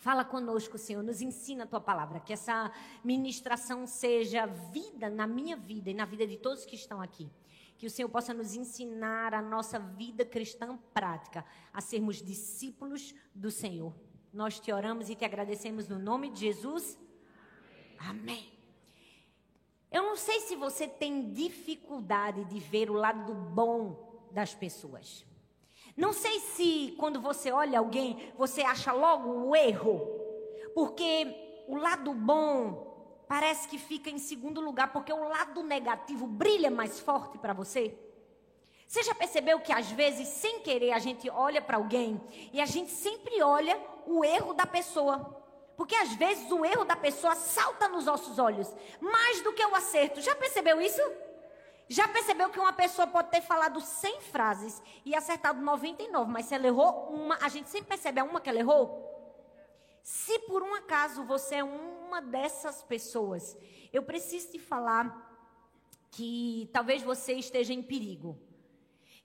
Fala conosco, Senhor, nos ensina a tua palavra, que essa ministração seja vida na minha vida e na vida de todos que estão aqui. Que o Senhor possa nos ensinar a nossa vida cristã prática, a sermos discípulos do Senhor. Nós te oramos e te agradecemos no nome de Jesus. Amém. Eu não sei se você tem dificuldade de ver o lado bom das pessoas. Não sei se quando você olha alguém, você acha logo o erro, porque o lado bom parece que fica em segundo lugar, porque o lado negativo brilha mais forte para você. Você já percebeu que às vezes, sem querer, a gente olha para alguém e a gente sempre olha o erro da pessoa? Porque às vezes o erro da pessoa salta nos nossos olhos, mais do que o acerto. Já percebeu isso? Já percebeu que uma pessoa pode ter falado 100 frases e acertado 99, mas se ela errou uma, a gente sempre percebe a uma que ela errou? Se por um acaso você é uma dessas pessoas, eu preciso te falar que talvez você esteja em perigo.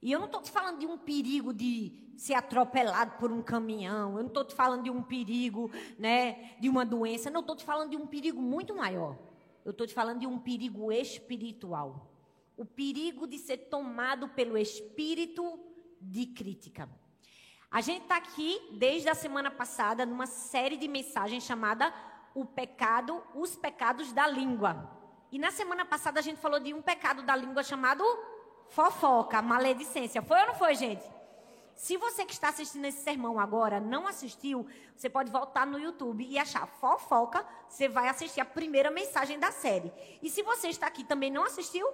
E eu não estou te falando de um perigo de ser atropelado por um caminhão. Eu não estou te falando de um perigo, né, de uma doença. Não estou te falando de um perigo muito maior. Eu estou te falando de um perigo espiritual o perigo de ser tomado pelo espírito de crítica. A gente está aqui desde a semana passada numa série de mensagens chamada O Pecado, os Pecados da Língua. E na semana passada a gente falou de um pecado da língua chamado fofoca, maledicência. Foi ou não foi, gente? Se você que está assistindo esse sermão agora não assistiu, você pode voltar no YouTube e achar fofoca, você vai assistir a primeira mensagem da série. E se você está aqui também não assistiu,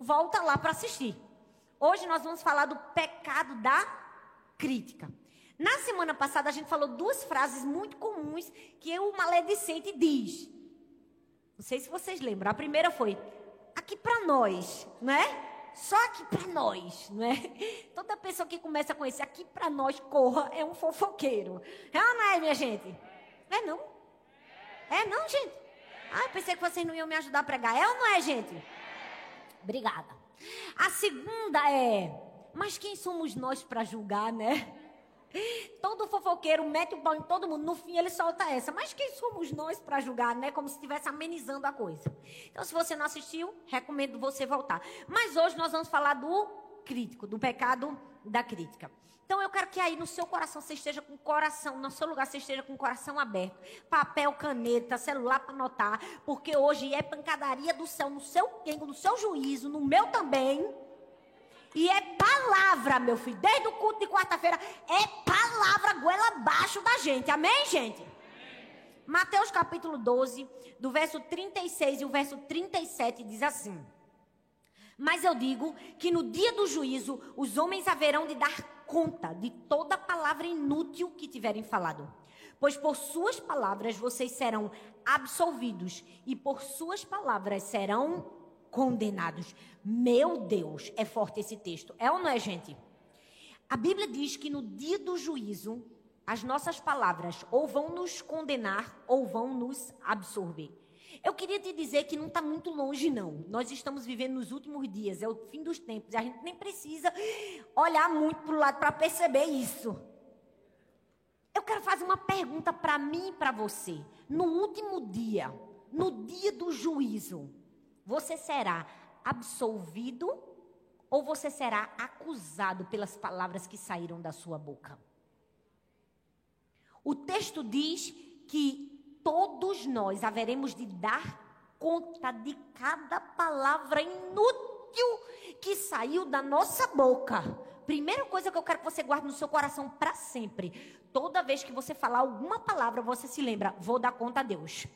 volta lá para assistir. Hoje nós vamos falar do pecado da crítica. Na semana passada a gente falou duas frases muito comuns que o maledicente diz. Não sei se vocês lembram. A primeira foi aqui para nós, né? Só aqui para nós, né? Toda pessoa que começa com esse aqui para nós corra é um fofoqueiro. É ou não é, minha gente? É não? É não, gente? Ah, eu pensei que vocês não iam me ajudar a pregar. É ou não é, gente? Obrigada. A segunda é: mas quem somos nós para julgar, né? Todo fofoqueiro mete o pau em todo mundo, no fim ele solta essa. Mas quem somos nós para julgar, né? Como se estivesse amenizando a coisa. Então, se você não assistiu, recomendo você voltar. Mas hoje nós vamos falar do crítico, do pecado da crítica. Então eu quero que aí no seu coração você esteja com o coração, no seu lugar você esteja com o coração aberto. Papel, caneta, celular para anotar, porque hoje é pancadaria do céu no seu tempo, no seu juízo, no meu também. E é palavra, meu filho. Desde o culto de quarta-feira, é palavra goela abaixo da gente. Amém, gente? Mateus capítulo 12, do verso 36 e o verso 37 diz assim: Mas eu digo que no dia do juízo os homens haverão de dar conta de toda palavra inútil que tiverem falado. Pois por suas palavras vocês serão absolvidos e por suas palavras serão condenados. Meu Deus, é forte esse texto. É ou não é, gente? A Bíblia diz que no dia do juízo, as nossas palavras ou vão nos condenar ou vão nos absorver. Eu queria te dizer que não está muito longe, não. Nós estamos vivendo nos últimos dias, é o fim dos tempos. A gente nem precisa olhar muito para o lado para perceber isso. Eu quero fazer uma pergunta para mim e para você. No último dia, no dia do juízo, você será absolvido ou você será acusado pelas palavras que saíram da sua boca? O texto diz que todos nós haveremos de dar conta de cada palavra inútil que saiu da nossa boca. Primeira coisa que eu quero que você guarde no seu coração para sempre. Toda vez que você falar alguma palavra, você se lembra: vou dar conta a Deus.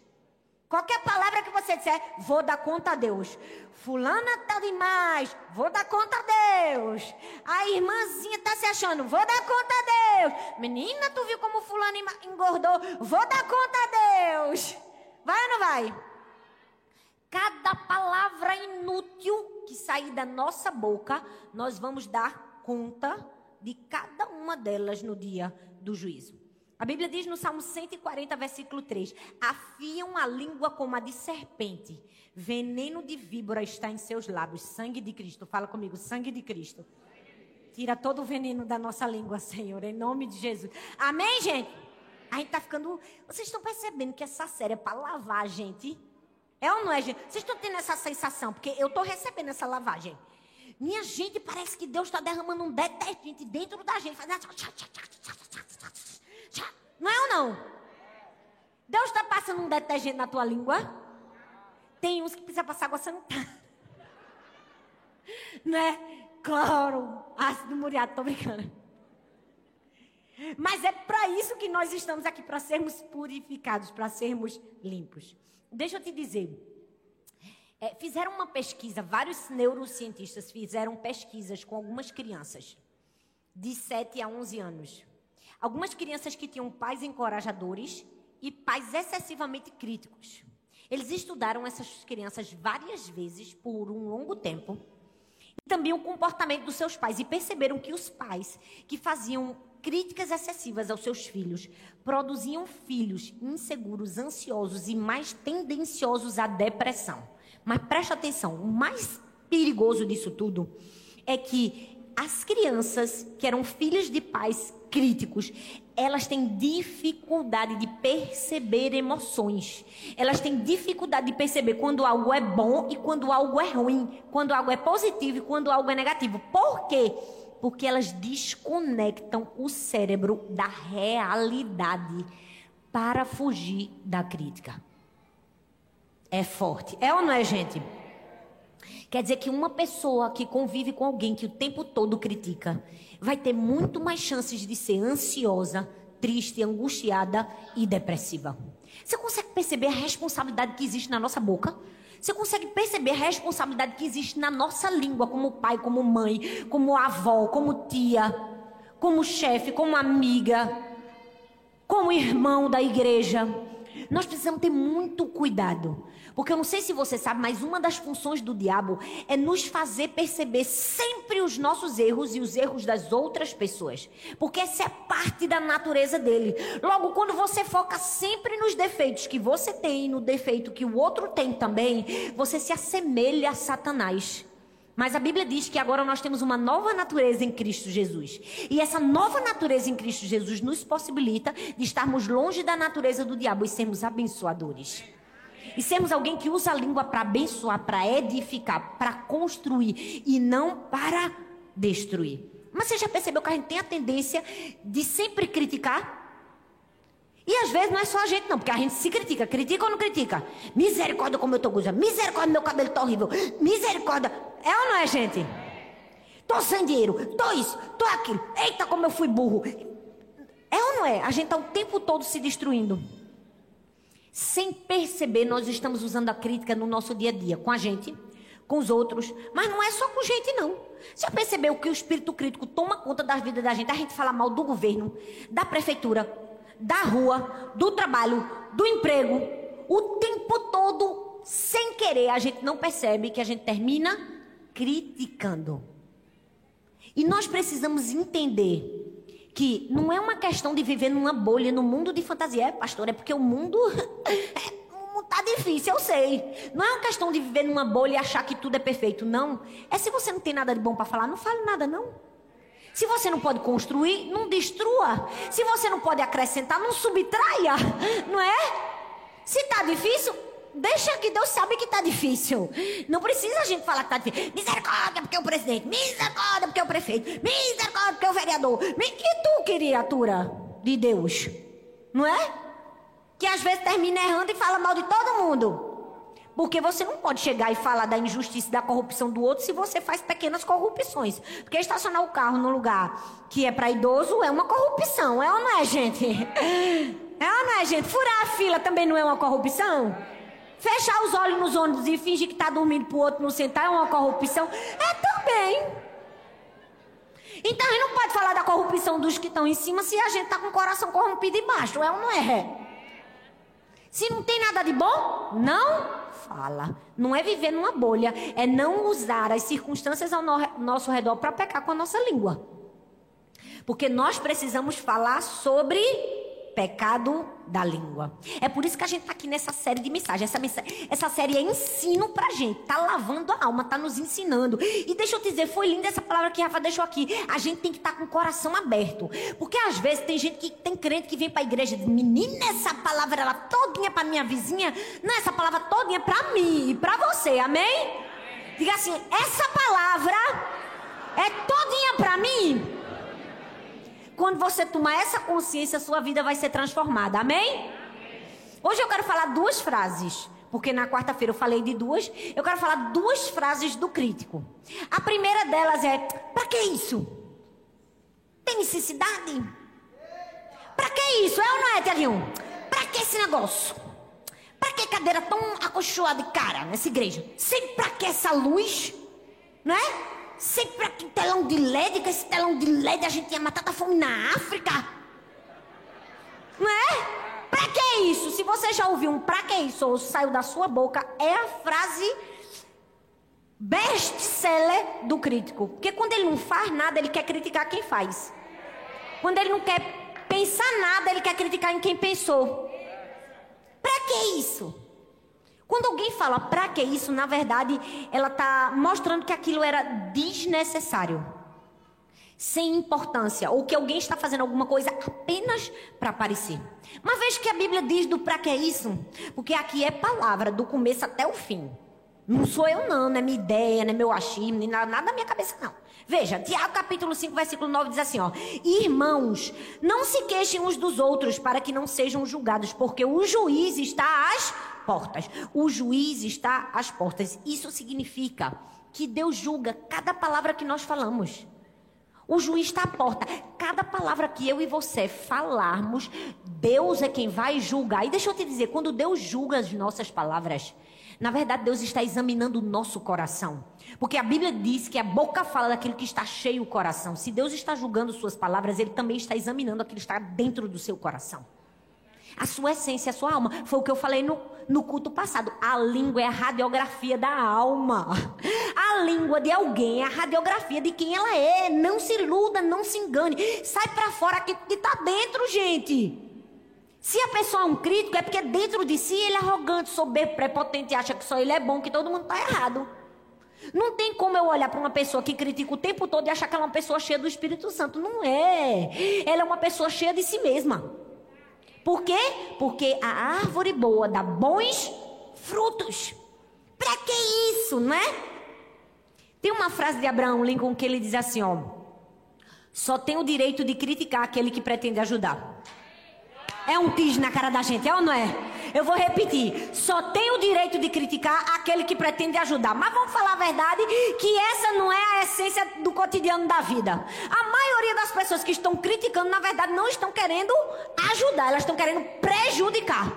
Qualquer palavra que você disser, vou dar conta a Deus. Fulana tá demais, vou dar conta a Deus. A irmãzinha tá se achando, vou dar conta a Deus. Menina, tu viu como fulana engordou? Vou dar conta a Deus. Vai ou não vai? Cada palavra inútil que sair da nossa boca, nós vamos dar conta de cada uma delas no dia do juízo. A Bíblia diz no Salmo 140, versículo 3: Afiam a língua como a de serpente, veneno de víbora está em seus lábios, sangue de Cristo. Fala comigo, sangue de Cristo. Tira todo o veneno da nossa língua, Senhor, em nome de Jesus. Amém, gente? A gente tá ficando. Vocês estão percebendo que essa série é para lavar a gente? É ou não é, gente? Vocês estão tendo essa sensação? Porque eu estou recebendo essa lavagem. Minha gente, parece que Deus está derramando um detergente dentro da gente. Faz não é ou não? Deus está passando um detergente na tua língua? Tem uns que precisa passar água sanitária. Não é? Cloro, ácido muriato, tô brincando. Mas é para isso que nós estamos aqui, para sermos purificados, para sermos limpos. Deixa eu te dizer. É, fizeram uma pesquisa, vários neurocientistas fizeram pesquisas com algumas crianças de 7 a 11 anos. Algumas crianças que tinham pais encorajadores e pais excessivamente críticos. Eles estudaram essas crianças várias vezes por um longo tempo. E também o comportamento dos seus pais. E perceberam que os pais que faziam críticas excessivas aos seus filhos produziam filhos inseguros, ansiosos e mais tendenciosos à depressão. Mas preste atenção: o mais perigoso disso tudo é que as crianças que eram filhas de pais críticos, elas têm dificuldade de perceber emoções. Elas têm dificuldade de perceber quando algo é bom e quando algo é ruim, quando algo é positivo e quando algo é negativo. Por quê? Porque elas desconectam o cérebro da realidade para fugir da crítica. É forte. É ou não é, gente? Quer dizer que uma pessoa que convive com alguém que o tempo todo critica vai ter muito mais chances de ser ansiosa, triste, angustiada e depressiva. Você consegue perceber a responsabilidade que existe na nossa boca? Você consegue perceber a responsabilidade que existe na nossa língua, como pai, como mãe, como avó, como tia, como chefe, como amiga, como irmão da igreja? Nós precisamos ter muito cuidado. Porque eu não sei se você sabe, mas uma das funções do diabo é nos fazer perceber sempre os nossos erros e os erros das outras pessoas. Porque essa é parte da natureza dele. Logo, quando você foca sempre nos defeitos que você tem, no defeito que o outro tem também, você se assemelha a Satanás. Mas a Bíblia diz que agora nós temos uma nova natureza em Cristo Jesus. E essa nova natureza em Cristo Jesus nos possibilita de estarmos longe da natureza do diabo e sermos abençoadores. E sermos alguém que usa a língua para abençoar, para edificar, para construir e não para destruir. Mas você já percebeu que a gente tem a tendência de sempre criticar? E às vezes não é só a gente, não, porque a gente se critica. Critica ou não critica? Misericórdia como eu tô gostosa. Misericórdia, meu cabelo tá horrível. Misericórdia. É ou não é, gente? Tô sem dinheiro. Tô isso, tô aquilo. Eita, como eu fui burro. É ou não é? A gente tá o tempo todo se destruindo. Sem perceber, nós estamos usando a crítica no nosso dia a dia, com a gente, com os outros. Mas não é só com gente, não. Já percebeu que o espírito crítico toma conta das vidas da gente? A gente fala mal do governo, da prefeitura, da rua, do trabalho, do emprego, o tempo todo, sem querer, a gente não percebe que a gente termina criticando. E nós precisamos entender que não é uma questão de viver numa bolha, no mundo de fantasia. É, pastor, é porque o mundo. o mundo tá difícil, eu sei. Não é uma questão de viver numa bolha e achar que tudo é perfeito. Não. É se você não tem nada de bom para falar, não fale nada, não. Se você não pode construir, não destrua. Se você não pode acrescentar, não subtraia. Não é? Se está difícil, deixa que Deus sabe que está difícil. Não precisa a gente falar que está difícil. Misericórdia porque é o presidente. Misericórdia porque é o prefeito. Misericórdia porque é o vereador. E tu, criatura de Deus? Não é? Que às vezes termina errando e fala mal de todo mundo. Porque você não pode chegar e falar da injustiça e da corrupção do outro se você faz pequenas corrupções. Porque estacionar o carro num lugar que é para idoso é uma corrupção, é ou não é, gente? É ou não é, gente? Furar a fila também não é uma corrupção? Fechar os olhos nos ônibus e fingir que está dormindo para o outro não sentar é uma corrupção? É também. Então a gente não pode falar da corrupção dos que estão em cima se a gente está com o coração corrompido embaixo, é ou não é? Se não tem nada de bom, não fala. Não é viver numa bolha, é não usar as circunstâncias ao no nosso redor para pecar com a nossa língua. Porque nós precisamos falar sobre Pecado da língua. É por isso que a gente está aqui nessa série de mensagens. Essa, essa série é ensino pra gente. Tá lavando a alma, tá nos ensinando. E deixa eu te dizer, foi linda essa palavra que Rafa deixou aqui. A gente tem que estar tá com o coração aberto. Porque às vezes tem gente que tem crente que vem pra igreja e diz: Menina, essa palavra ela todinha pra minha vizinha. Não, essa palavra todinha pra mim e pra você. Amém? Diga assim: essa palavra é todinha pra mim quando você tomar essa consciência, sua vida vai ser transformada. Amém? Hoje eu quero falar duas frases. Porque na quarta-feira eu falei de duas. Eu quero falar duas frases do crítico. A primeira delas é: para que isso? Tem necessidade? Para que isso? É ou não é, Tiaguinho? Para que esse negócio? Para que cadeira tão acolchoada e cara nessa igreja? Sempre para que essa luz? Não é? Sempre aqui telão de LED, com esse telão de LED a gente ia matar da fome na África. Não é? Pra que isso? Se você já ouviu um pra que isso ou saiu da sua boca, é a frase best-seller do crítico. Porque quando ele não faz nada, ele quer criticar quem faz. Quando ele não quer pensar nada, ele quer criticar em quem pensou. Pra que isso? Quando alguém fala para que isso, na verdade, ela está mostrando que aquilo era desnecessário, sem importância, ou que alguém está fazendo alguma coisa apenas para aparecer. Mas veja que a Bíblia diz do para que isso, porque aqui é palavra do começo até o fim. Não sou eu não, não é minha ideia, não é meu achismo, nem nada, nada da minha cabeça não. Veja, Tiago capítulo 5, versículo 9 diz assim, ó: Irmãos, não se queixem uns dos outros para que não sejam julgados, porque o juiz está às portas. O juiz está às portas. Isso significa que Deus julga cada palavra que nós falamos. O juiz está à porta. Cada palavra que eu e você falarmos, Deus é quem vai julgar. E deixa eu te dizer, quando Deus julga as nossas palavras, na verdade Deus está examinando o nosso coração. Porque a Bíblia diz que a boca fala daquilo que está cheio o coração. Se Deus está julgando suas palavras, Ele também está examinando aquilo que está dentro do seu coração. A sua essência, a sua alma. Foi o que eu falei no, no culto passado. A língua é a radiografia da alma. A língua de alguém é a radiografia de quem ela é. Não se iluda, não se engane. Sai para fora aqui que está dentro, gente. Se a pessoa é um crítico, é porque dentro de si ele é arrogante, soberbo, prepotente, acha que só ele é bom, que todo mundo está errado. Não tem como eu olhar para uma pessoa que critica o tempo todo e achar que ela é uma pessoa cheia do Espírito Santo. Não é. Ela é uma pessoa cheia de si mesma. Por quê? Porque a árvore boa dá bons frutos. Para que isso, não é? Tem uma frase de Abraão Lincoln que ele diz assim, ó: Só tem o direito de criticar aquele que pretende ajudar. É um tis na cara da gente, é ou não é? Eu vou repetir. Só tem o direito de criticar aquele que pretende ajudar. Mas vamos falar a verdade que essa não é a essência do cotidiano da vida. A maioria das pessoas que estão criticando, na verdade, não estão querendo ajudar, elas estão querendo prejudicar.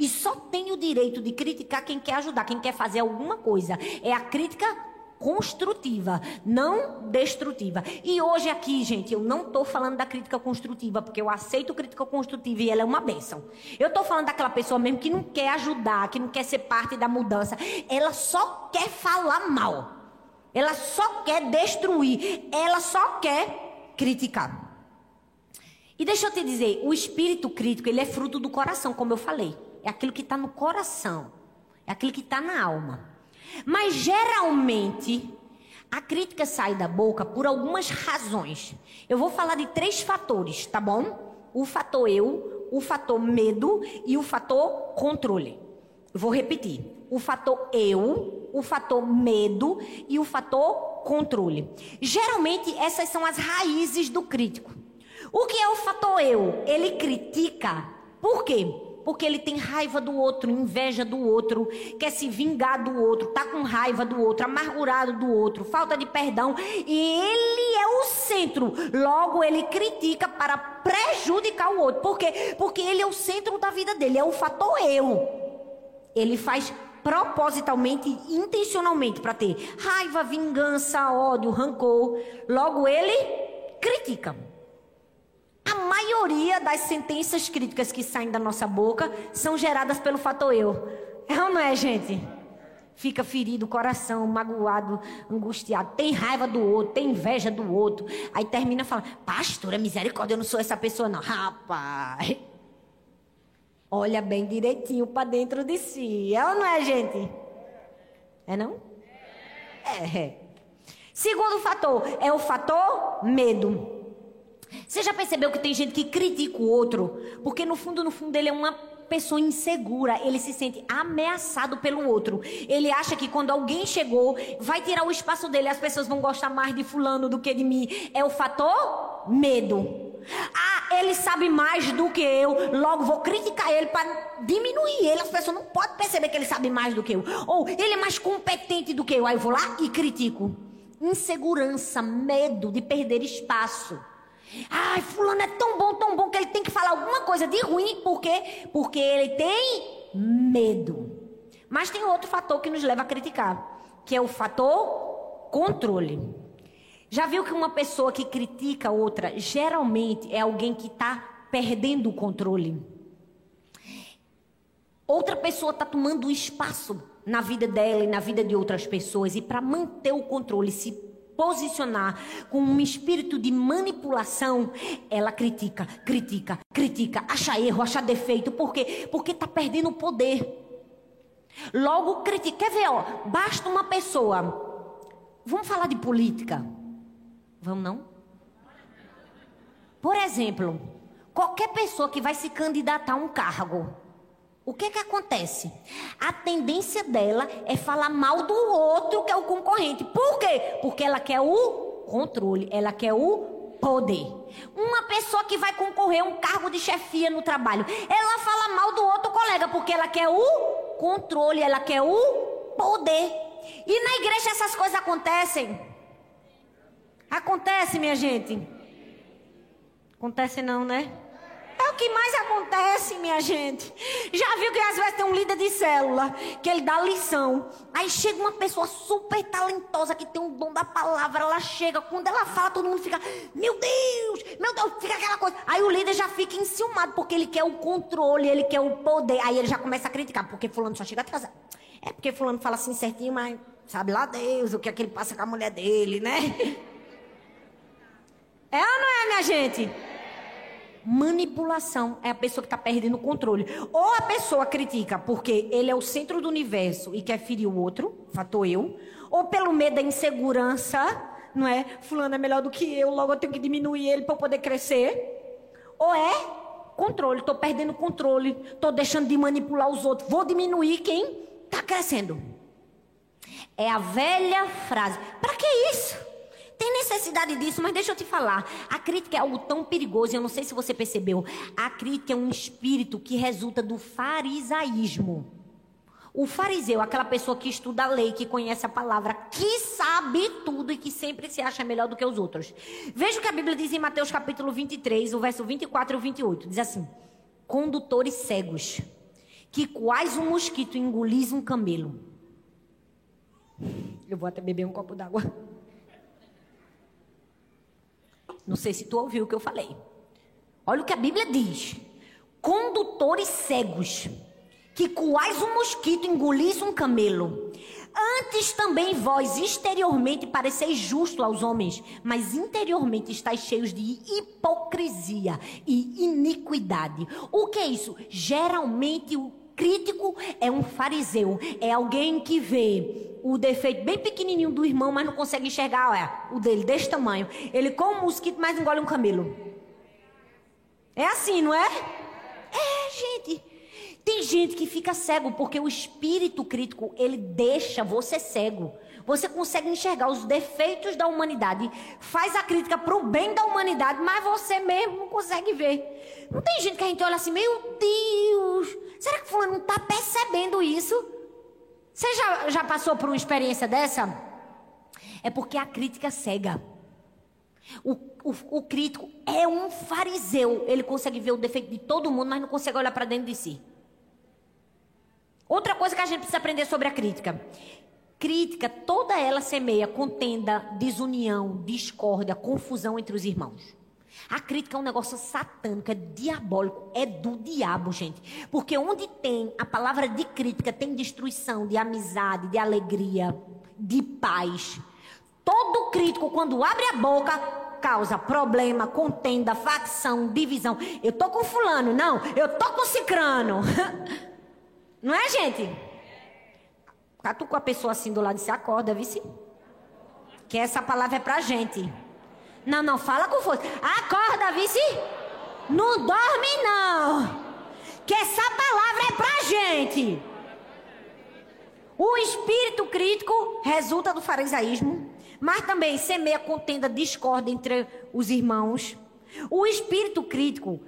E só tem o direito de criticar quem quer ajudar, quem quer fazer alguma coisa. É a crítica construtiva, não destrutiva. E hoje aqui, gente, eu não estou falando da crítica construtiva, porque eu aceito crítica construtiva e ela é uma bênção. Eu estou falando daquela pessoa mesmo que não quer ajudar, que não quer ser parte da mudança. Ela só quer falar mal. Ela só quer destruir. Ela só quer criticar. E deixa eu te dizer, o espírito crítico, ele é fruto do coração, como eu falei. É aquilo que está no coração. É aquilo que está na alma. Mas geralmente a crítica sai da boca por algumas razões. Eu vou falar de três fatores, tá bom? O fator eu, o fator medo e o fator controle. Vou repetir. O fator eu, o fator medo e o fator controle. Geralmente essas são as raízes do crítico. O que é o fator eu? Ele critica. Por quê? Porque ele tem raiva do outro, inveja do outro, quer se vingar do outro, tá com raiva do outro, amargurado do outro, falta de perdão, e ele é o centro. Logo ele critica para prejudicar o outro. Por quê? Porque ele é o centro da vida dele, é o fator eu. Ele faz propositalmente, intencionalmente para ter raiva, vingança, ódio, rancor. Logo ele critica. Maioria das sentenças críticas que saem da nossa boca são geradas pelo fator eu. É ou não é, gente? Fica ferido o coração, magoado, angustiado, tem raiva do outro, tem inveja do outro. Aí termina falando, pastora, misericórdia, eu não sou essa pessoa, não. Rapaz, Olha bem direitinho para dentro de si. É ou não é, gente? É não? É. Segundo fator é o fator medo. Você já percebeu que tem gente que critica o outro? Porque no fundo, no fundo, ele é uma pessoa insegura, ele se sente ameaçado pelo outro. Ele acha que quando alguém chegou, vai tirar o espaço dele, as pessoas vão gostar mais de fulano do que de mim. É o fator medo. Ah, ele sabe mais do que eu, logo vou criticar ele para diminuir ele. As pessoas não podem perceber que ele sabe mais do que eu. Ou ele é mais competente do que eu. Aí eu vou lá e critico. Insegurança, medo de perder espaço. Ai, fulano é tão bom, tão bom que ele tem que falar alguma coisa de ruim, por quê? Porque ele tem medo. Mas tem outro fator que nos leva a criticar, que é o fator controle. Já viu que uma pessoa que critica outra, geralmente é alguém que está perdendo o controle? Outra pessoa está tomando espaço na vida dela e na vida de outras pessoas, e para manter o controle, se posicionar com um espírito de manipulação, ela critica, critica, critica, acha erro, acha defeito. Por quê? Porque está perdendo o poder. Logo critica. Quer ver, ó? Basta uma pessoa. Vamos falar de política? Vamos não? Por exemplo, qualquer pessoa que vai se candidatar a um cargo. O que que acontece? A tendência dela é falar mal do outro que é o concorrente. Por quê? Porque ela quer o controle, ela quer o poder. Uma pessoa que vai concorrer a um cargo de chefia no trabalho, ela fala mal do outro colega porque ela quer o controle, ela quer o poder. E na igreja essas coisas acontecem. Acontece, minha gente. Acontece não, né? Que mais acontece, minha gente. Já viu que às vezes tem um líder de célula que ele dá lição. Aí chega uma pessoa super talentosa que tem um dom da palavra. Ela chega, quando ela fala, todo mundo fica, meu Deus, meu Deus, fica aquela coisa. Aí o líder já fica enciumado porque ele quer o controle, ele quer o poder. Aí ele já começa a criticar, porque fulano só chega atrasado. É porque fulano fala assim certinho, mas sabe lá Deus o que é que ele passa com a mulher dele, né? É ou não é, minha gente? Manipulação é a pessoa que está perdendo o controle. Ou a pessoa critica porque ele é o centro do universo e quer ferir o outro, fator eu. Ou pelo medo da insegurança, não é? Fulano é melhor do que eu, logo eu tenho que diminuir ele para poder crescer. Ou é controle, estou perdendo controle, estou deixando de manipular os outros, vou diminuir quem está crescendo. É a velha frase. Para que isso? Tem necessidade disso, mas deixa eu te falar. A crítica é algo tão perigoso, eu não sei se você percebeu. A crítica é um espírito que resulta do farisaísmo. O fariseu, aquela pessoa que estuda a lei, que conhece a palavra, que sabe tudo e que sempre se acha melhor do que os outros. Veja o que a Bíblia diz em Mateus capítulo 23, o verso 24 e 28. Diz assim: Condutores cegos, que quais um mosquito engolis um camelo. Eu vou até beber um copo d'água. Não sei se tu ouviu o que eu falei. Olha o que a Bíblia diz: condutores cegos, que quais um mosquito engolisse um camelo. Antes também vós exteriormente pareceis justo aos homens, mas interiormente estáis cheios de hipocrisia e iniquidade. O que é isso? Geralmente o crítico é um fariseu, é alguém que vê o defeito bem pequenininho do irmão, mas não consegue enxergar olha, o dele desse tamanho. Ele come um mosquito, mas engole um camelo. É assim, não é? É, gente. Tem gente que fica cego porque o espírito crítico, ele deixa você cego. Você consegue enxergar os defeitos da humanidade, faz a crítica para o bem da humanidade, mas você mesmo não consegue ver. Não tem gente que a gente olha assim, meu Deus, será que fulano não está percebendo isso? Você já, já passou por uma experiência dessa? É porque a crítica cega. O, o, o, crítico é um fariseu. Ele consegue ver o defeito de todo mundo, mas não consegue olhar para dentro de si. Outra coisa que a gente precisa aprender sobre a crítica. Crítica, toda ela semeia contenda, desunião, discórdia, confusão entre os irmãos. A crítica é um negócio satânico, é diabólico, é do diabo, gente. Porque onde tem a palavra de crítica, tem destruição de amizade, de alegria, de paz. Todo crítico, quando abre a boca, causa problema, contenda, facção, divisão. Eu tô com fulano, não, eu tô com cicrano. Não é, gente? Catu com a pessoa assim do lado e se acorda, vice? Que essa palavra é pra gente. Não, não, fala com força. Acorda, vice? Não dorme, não. Que essa palavra é pra gente. O espírito crítico resulta do farisaísmo, mas também semeia contenda, discórdia entre os irmãos. O espírito crítico,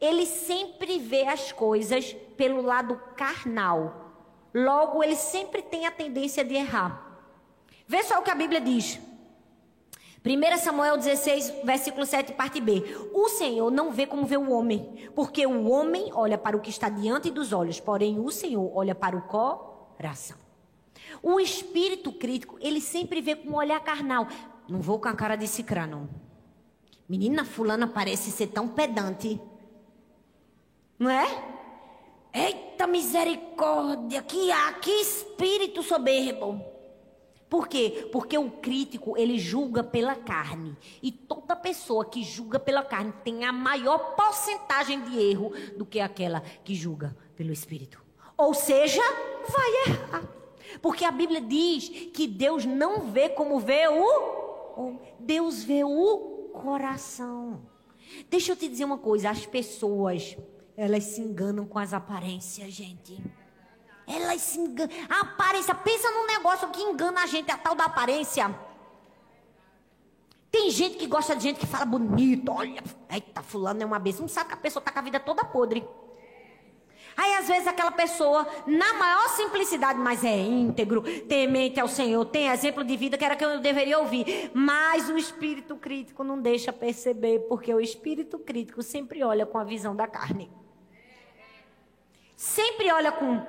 ele sempre vê as coisas pelo lado carnal. Logo, ele sempre tem a tendência de errar. Vê só o que a Bíblia diz. 1 Samuel 16, versículo 7, parte B. O Senhor não vê como vê o homem, porque o homem olha para o que está diante dos olhos, porém o Senhor olha para o coração. O espírito crítico, ele sempre vê com um olhar carnal. Não vou com a cara de cicrano. não. Menina fulana parece ser tão pedante. Não é? Eita misericórdia, que, que espírito soberbo. Por quê? Porque o crítico, ele julga pela carne. E toda pessoa que julga pela carne tem a maior porcentagem de erro do que aquela que julga pelo espírito. Ou seja, vai errar. Porque a Bíblia diz que Deus não vê como vê o. Deus vê o coração. Deixa eu te dizer uma coisa: as pessoas, elas se enganam com as aparências, gente. Elas se enganam. A aparência, pensa num negócio que engana a gente, a tal da aparência. Tem gente que gosta de gente que fala bonito, olha, eita, fulano é uma besta. Não sabe que a pessoa está com a vida toda podre. Aí às vezes aquela pessoa, na maior simplicidade, mas é íntegro, temente ao Senhor, tem exemplo de vida que era que eu deveria ouvir. Mas o espírito crítico não deixa perceber, porque o espírito crítico sempre olha com a visão da carne. Sempre olha com,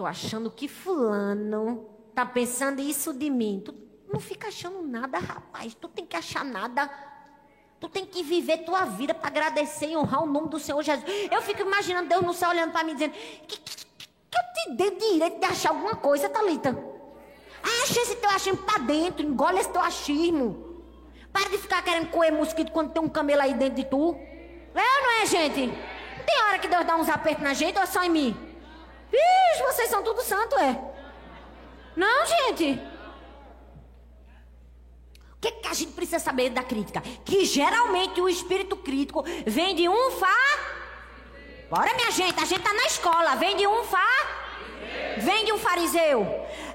tô achando que fulano tá pensando isso de mim. Tu não fica achando nada, rapaz. Tu tem que achar nada. Tu tem que viver tua vida para agradecer e honrar o nome do Senhor Jesus. Eu fico imaginando Deus no céu olhando para mim dizendo: que, que, que, eu te dei direito de achar alguma coisa, Thalita? Acha esse teu achismo para dentro, engole esse teu achismo. Para de ficar querendo coer mosquito quando tem um camelo aí dentro de tu. É ou não é, gente? Não tem hora que Deus dá uns apertos na gente ou é só em mim? Vixe, vocês são tudo santo, é? Não, gente. O que, que a gente precisa saber da crítica? Que geralmente o espírito crítico vem de um fa. Bora, minha gente, a gente tá na escola. Vem de um fa. Vem de um fariseu.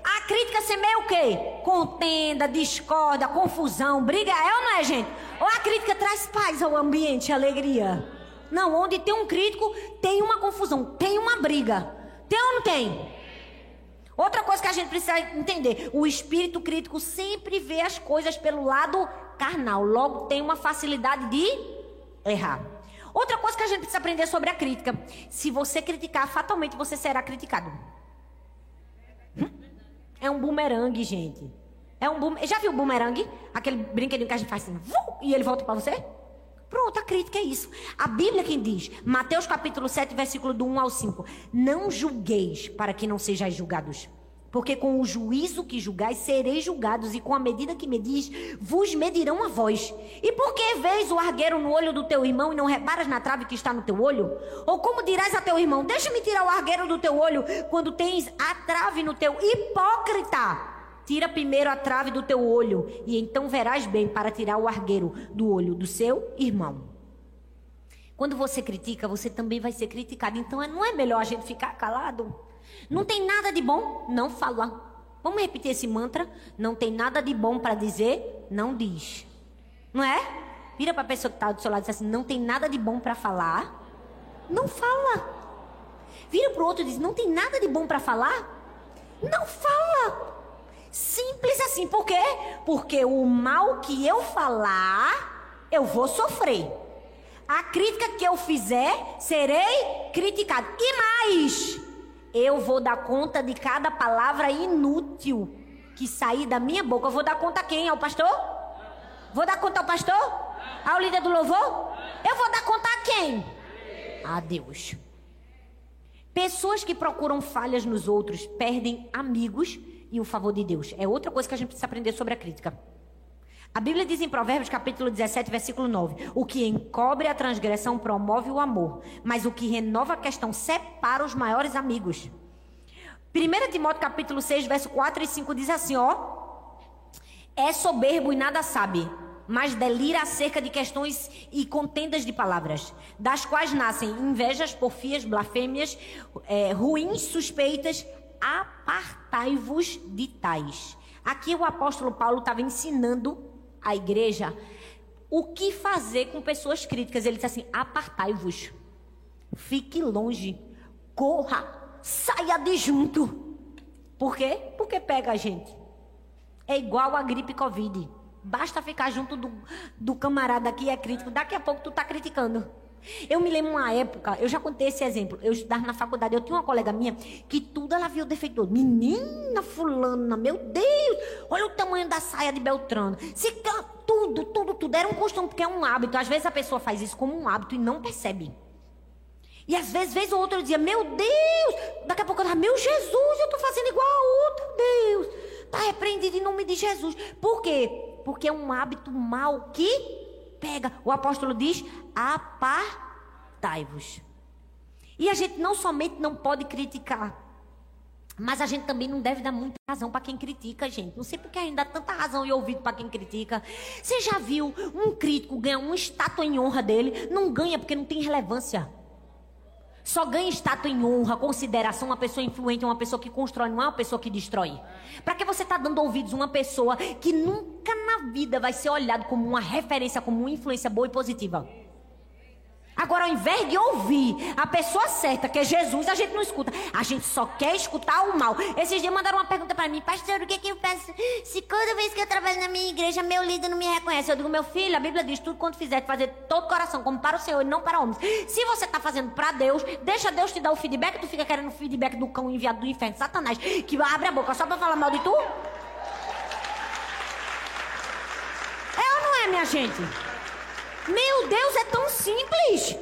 A crítica semeia o quê? Contenda, discorda, confusão, briga. É ou não é, gente? Ou a crítica traz paz ao ambiente, alegria? Não, onde tem um crítico, tem uma confusão, tem uma briga. Tem ou não tem? Outra coisa que a gente precisa entender: o espírito crítico sempre vê as coisas pelo lado carnal, logo tem uma facilidade de errar. Outra coisa que a gente precisa aprender sobre a crítica: se você criticar, fatalmente você será criticado. É um bumerangue, gente. É um boom... Já viu o bumerangue? Aquele brinquedinho que a gente faz assim, e ele volta para você? Pronto, a crítica é isso. A Bíblia quem diz, Mateus capítulo 7, versículo do 1 ao 5. Não julgueis para que não sejais julgados. Porque com o juízo que julgais, sereis julgados, e com a medida que medis, vos medirão a vós. E por que vês o argueiro no olho do teu irmão e não reparas na trave que está no teu olho? Ou como dirás a teu irmão, deixa-me tirar o argueiro do teu olho, quando tens a trave no teu hipócrita? Tira primeiro a trave do teu olho, e então verás bem para tirar o argueiro do olho do seu irmão. Quando você critica, você também vai ser criticado. Então não é melhor a gente ficar calado? Não tem nada de bom, não fala. Vamos repetir esse mantra? Não tem nada de bom para dizer, não diz. Não é? Vira para a pessoa que está do seu lado e diz assim: não tem nada de bom para falar, não fala. Vira para o outro e diz: não tem nada de bom para falar, não fala. Simples assim. Por quê? Porque o mal que eu falar, eu vou sofrer. A crítica que eu fizer, serei criticado. E mais, eu vou dar conta de cada palavra inútil que sair da minha boca. Eu vou dar conta a quem? Ao pastor? Vou dar conta ao pastor? Ao líder do louvor? Eu vou dar conta a quem? A Deus. Pessoas que procuram falhas nos outros perdem amigos e o favor de Deus. É outra coisa que a gente precisa aprender sobre a crítica. A Bíblia diz em Provérbios capítulo 17, versículo 9: O que encobre a transgressão promove o amor, mas o que renova a questão separa os maiores amigos. 1 Timóteo capítulo 6, verso 4 e 5 diz assim, ó: É soberbo e nada sabe, mas delira acerca de questões e contendas de palavras, das quais nascem invejas, porfias, blasfêmias, é, ruins suspeitas, apartai-vos de tais. Aqui o apóstolo Paulo estava ensinando a igreja o que fazer com pessoas críticas. Ele disse assim: apartai-vos, fique longe, corra, saia de junto. Por quê? Porque pega a gente. É igual a gripe Covid. Basta ficar junto do, do camarada que é crítico. Daqui a pouco tu está criticando. Eu me lembro uma época, eu já contei esse exemplo. Eu estudava na faculdade, eu tinha uma colega minha que tudo ela via o defeito. Menina fulana, meu Deus, olha o tamanho da saia de Beltrano. Se tudo, tudo, tudo. Era um costume, porque é um hábito. Às vezes a pessoa faz isso como um hábito e não percebe. E às vezes, vez ou outra, eu dizia, meu Deus, daqui a pouco eu dava, meu Jesus, eu estou fazendo igual a outro, Deus. Está repreendido em nome de Jesus. Por quê? Porque é um hábito mal que pega. O apóstolo diz: apartai-vos. E a gente não somente não pode criticar, mas a gente também não deve dar muita razão para quem critica, gente. Não sei porque ainda dá tanta razão e ouvido para quem critica. Você já viu um crítico ganhar uma estátua em honra dele? Não ganha porque não tem relevância. Só ganha estátua em honra, consideração, uma pessoa influente, uma pessoa que constrói, não é uma pessoa que destrói. Para que você está dando ouvidos a uma pessoa que nunca na vida vai ser olhado como uma referência, como uma influência boa e positiva? Agora, ao invés de ouvir a pessoa certa, que é Jesus, a gente não escuta. A gente só quer escutar o mal. Esses dias mandaram uma pergunta para mim, pastor, o que, que eu faço se toda vez que eu trabalho na minha igreja, meu líder não me reconhece? Eu digo, meu filho, a Bíblia diz tudo quanto fizer, fazer todo coração, como para o Senhor e não para homens. Se você está fazendo para Deus, deixa Deus te dar o feedback, tu fica querendo o feedback do cão enviado do inferno, Satanás, que abre a boca só para falar mal de tu? É ou não é, minha gente? Meu Deus, é tão simples.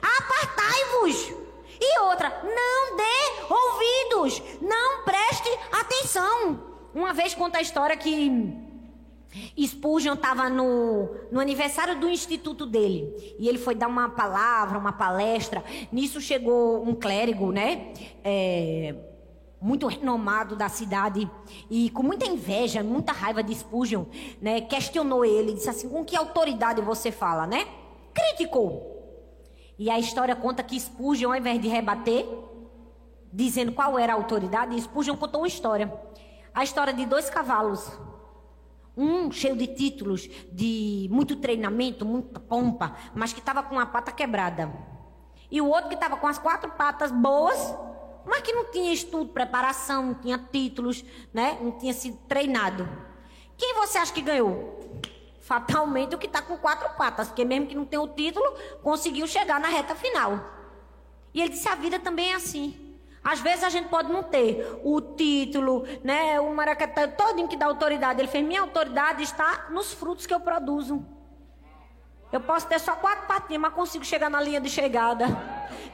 Apartai-vos. E outra, não dê ouvidos, não preste atenção. Uma vez conta a história que Spurgeon estava no, no aniversário do instituto dele. E ele foi dar uma palavra, uma palestra. Nisso chegou um clérigo, né? É, muito renomado da cidade e com muita inveja, muita raiva de Spurgeon, né, questionou ele, disse assim: "Com que autoridade você fala, né?" Criticou. E a história conta que Spurgeon, ao invés de rebater, dizendo qual era a autoridade, Spurgeon contou uma história. A história de dois cavalos. Um cheio de títulos, de muito treinamento, muita pompa, mas que estava com a pata quebrada. E o outro que estava com as quatro patas boas, mas que não tinha estudo, preparação, não tinha títulos, né? Não tinha sido treinado. Quem você acha que ganhou? Fatalmente o que está com quatro patas, porque mesmo que não tenha o título, conseguiu chegar na reta final. E ele disse: a vida também é assim. Às vezes a gente pode não ter o título, né? O maracatá todo que dá autoridade. Ele fez: minha autoridade está nos frutos que eu produzo. Eu posso ter só quatro patinhas, mas consigo chegar na linha de chegada.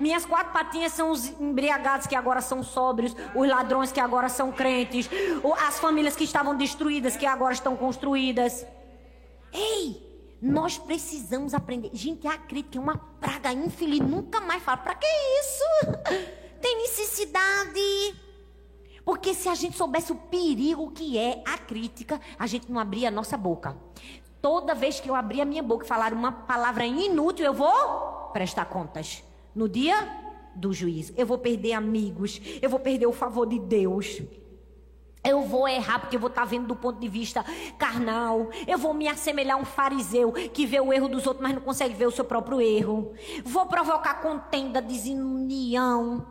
Minhas quatro patinhas são os embriagados que agora são sóbrios, os ladrões que agora são crentes, as famílias que estavam destruídas que agora estão construídas. Ei, nós precisamos aprender. Gente, a crítica é uma praga infeliz. Nunca mais fala. Para que isso? Tem necessidade. Porque se a gente soubesse o perigo que é a crítica, a gente não abria a nossa boca. Toda vez que eu abrir a minha boca e falar uma palavra inútil, eu vou prestar contas. No dia do juízo, eu vou perder amigos, eu vou perder o favor de Deus. Eu vou errar porque eu vou estar vendo do ponto de vista carnal. Eu vou me assemelhar a um fariseu que vê o erro dos outros, mas não consegue ver o seu próprio erro. Vou provocar contenda, desunião.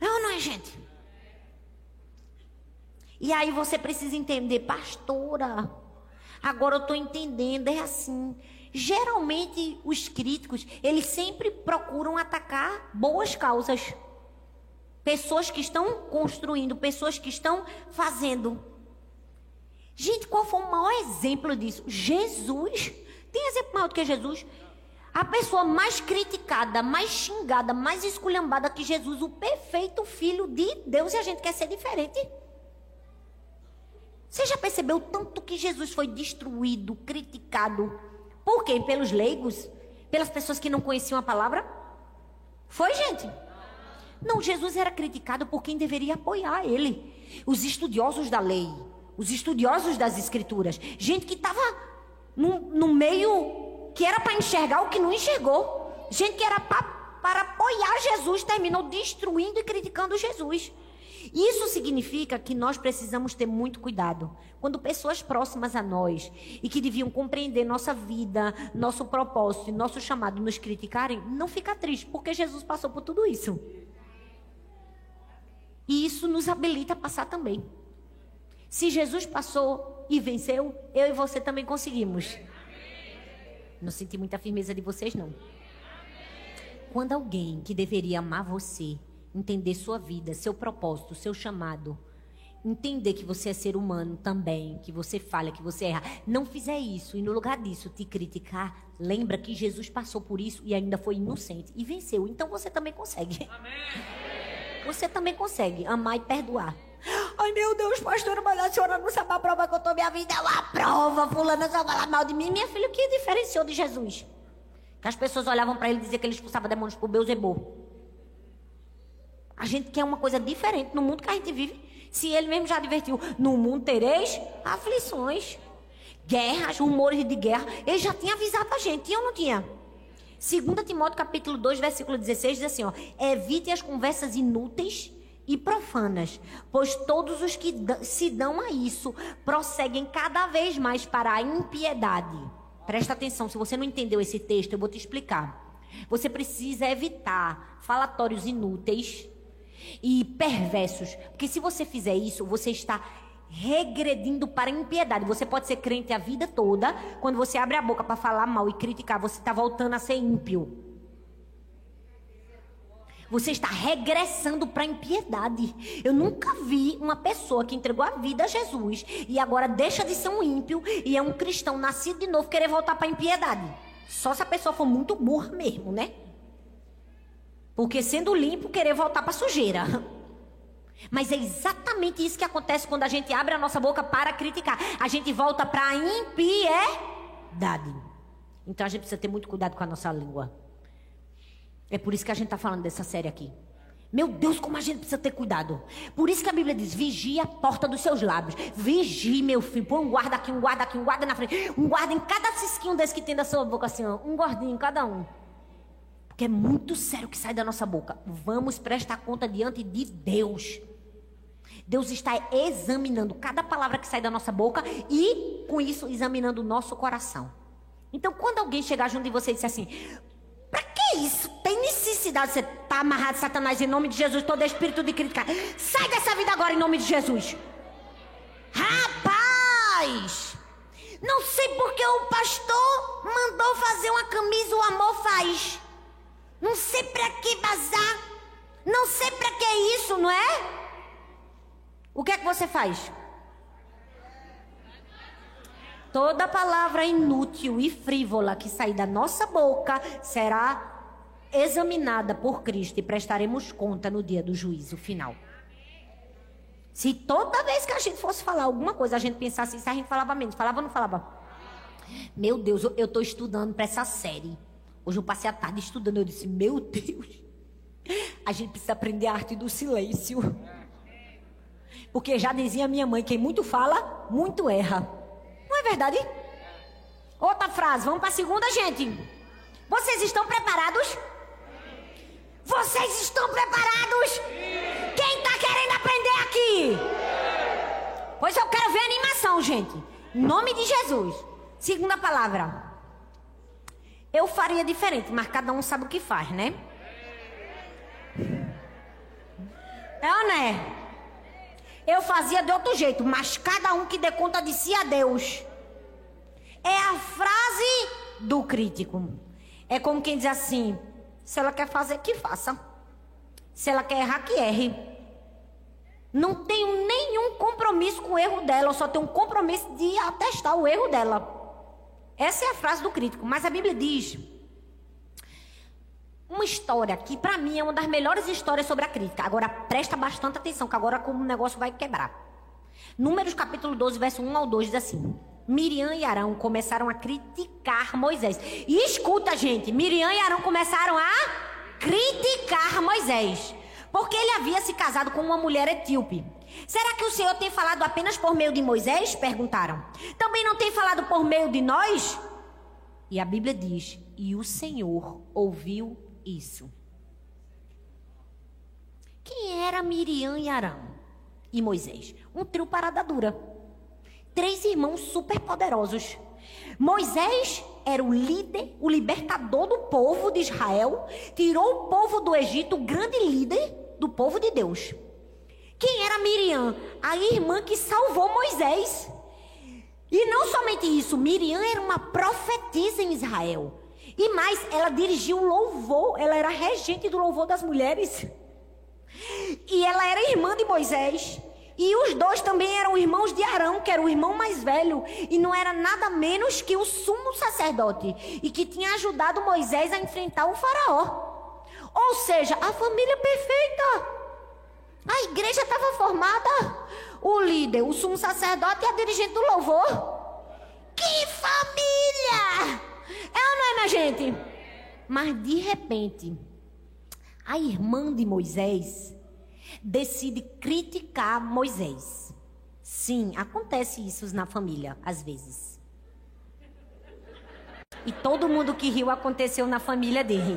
É ou não é, gente? E aí você precisa entender, pastora. Agora eu estou entendendo, é assim. Geralmente os críticos, eles sempre procuram atacar boas causas. Pessoas que estão construindo, pessoas que estão fazendo. Gente, qual foi o maior exemplo disso? Jesus. Tem exemplo maior do que Jesus? A pessoa mais criticada, mais xingada, mais esculhambada que Jesus, o perfeito filho de Deus, e a gente quer ser diferente. Você já percebeu tanto que Jesus foi destruído, criticado? Por quem? Pelos leigos? Pelas pessoas que não conheciam a palavra? Foi, gente? Não, Jesus era criticado por quem deveria apoiar ele. Os estudiosos da lei, os estudiosos das escrituras. Gente que estava no, no, meio que era para enxergar o que não enxergou. Gente que era para apoiar Jesus, terminou destruindo e criticando Jesus. Isso significa que nós precisamos ter muito cuidado. Quando pessoas próximas a nós e que deviam compreender nossa vida, nosso propósito e nosso chamado nos criticarem, não fica triste, porque Jesus passou por tudo isso. E isso nos habilita a passar também. Se Jesus passou e venceu, eu e você também conseguimos. Não senti muita firmeza de vocês, não. Quando alguém que deveria amar você, entender sua vida, seu propósito, seu chamado, entender que você é ser humano também, que você falha, que você erra, não fizer isso e no lugar disso te criticar, lembra que Jesus passou por isso e ainda foi inocente e venceu. Então você também consegue. Amém. Você também consegue amar e perdoar. Ai, meu Deus, pastora, mas a senhora não sabe a prova que eu tô minha vida. É uma prova, fulana só fala mal de mim. Minha filha, o que diferenciou de Jesus? Que as pessoas olhavam para ele e diziam que ele expulsava demônios por Beuzebu. A gente quer uma coisa diferente no mundo que a gente vive. Se ele mesmo já advertiu, no mundo tereis aflições, guerras, rumores de guerra. Ele já tinha avisado a gente, tinha ou não tinha? 2 Timóteo capítulo 2, versículo 16 diz assim, ó: "Evite as conversas inúteis e profanas, pois todos os que se dão a isso prosseguem cada vez mais para a impiedade." Presta atenção, se você não entendeu esse texto, eu vou te explicar. Você precisa evitar falatórios inúteis e perversos, porque se você fizer isso, você está regredindo para a impiedade. Você pode ser crente a vida toda, quando você abre a boca para falar mal e criticar, você está voltando a ser ímpio. Você está regressando para a impiedade. Eu nunca vi uma pessoa que entregou a vida a Jesus e agora deixa de ser um ímpio e é um cristão nascido de novo querer voltar para a impiedade. Só se a pessoa for muito burra mesmo, né? Porque sendo limpo, querer voltar para sujeira. Mas é exatamente isso que acontece quando a gente abre a nossa boca para criticar. A gente volta para a impiedade. Então a gente precisa ter muito cuidado com a nossa língua. É por isso que a gente está falando dessa série aqui. Meu Deus, como a gente precisa ter cuidado. Por isso que a Bíblia diz: vigie a porta dos seus lábios. Vigie, meu filho. Põe um guarda aqui, um guarda aqui, um guarda na frente. Um guarda em cada cisquinho desse que tem da sua boca, assim, ó. Um guardinho em cada um. Porque é muito sério o que sai da nossa boca. Vamos prestar conta diante de Deus. Deus está examinando cada palavra que sai da nossa boca e, com isso, examinando o nosso coração. Então, quando alguém chegar junto de você e disser assim: Pra que isso? Tem necessidade de você estar tá amarrado, Satanás, em nome de Jesus, todo espírito de criticar. Sai dessa vida agora em nome de Jesus. Rapaz! Não sei porque o pastor mandou fazer uma camisa, faz. Não sei para que bazar. Não sei para que isso, não é? O que é que você faz? Toda palavra inútil e frívola que sair da nossa boca será examinada por Cristo e prestaremos conta no dia do juízo final. Se toda vez que a gente fosse falar alguma coisa, a gente pensasse isso, a gente falava menos. Falava ou não falava? Meu Deus, eu estou estudando para essa série. Hoje eu passei a tarde estudando. Eu disse, meu Deus, a gente precisa aprender a arte do silêncio. Porque já dizia minha mãe: quem muito fala, muito erra. Não é verdade? Outra frase, vamos para a segunda, gente. Vocês estão preparados? Vocês estão preparados? Quem está querendo aprender aqui? Pois eu quero ver animação, gente. Em nome de Jesus. Segunda palavra. Eu faria diferente, mas cada um sabe o que faz, né? É ou não é? Eu fazia de outro jeito, mas cada um que dê conta de si a Deus. É a frase do crítico. É como quem diz assim: se ela quer fazer, que faça. Se ela quer errar, que erre. Não tenho nenhum compromisso com o erro dela, eu só tenho um compromisso de atestar o erro dela. Essa é a frase do crítico, mas a Bíblia diz uma história que para mim é uma das melhores histórias sobre a crítica. Agora presta bastante atenção, que agora como o negócio vai quebrar. Números capítulo 12, verso 1 ao 2 diz assim: Miriam e Arão começaram a criticar Moisés. E escuta, gente, Miriam e Arão começaram a criticar Moisés, porque ele havia se casado com uma mulher etíope. Será que o Senhor tem falado apenas por meio de Moisés? Perguntaram. Também não tem falado por meio de nós? E a Bíblia diz: E o Senhor ouviu isso. Quem era Miriam e Arão e Moisés? Um trio parada dura três irmãos superpoderosos. Moisés era o líder, o libertador do povo de Israel, tirou o povo do Egito, o grande líder do povo de Deus. Quem era Miriam? A irmã que salvou Moisés. E não somente isso, Miriam era uma profetisa em Israel. E mais, ela dirigiu louvor, ela era regente do louvor das mulheres. E ela era irmã de Moisés. E os dois também eram irmãos de Arão, que era o irmão mais velho, e não era nada menos que o sumo sacerdote, e que tinha ajudado Moisés a enfrentar o faraó. Ou seja, a família perfeita. A igreja estava formada. O líder, o sumo sacerdote e a dirigente do louvor. Que família! É ou não é, minha gente? Mas de repente, a irmã de Moisés decide criticar Moisés. Sim, acontece isso na família, às vezes. E todo mundo que riu aconteceu na família dele.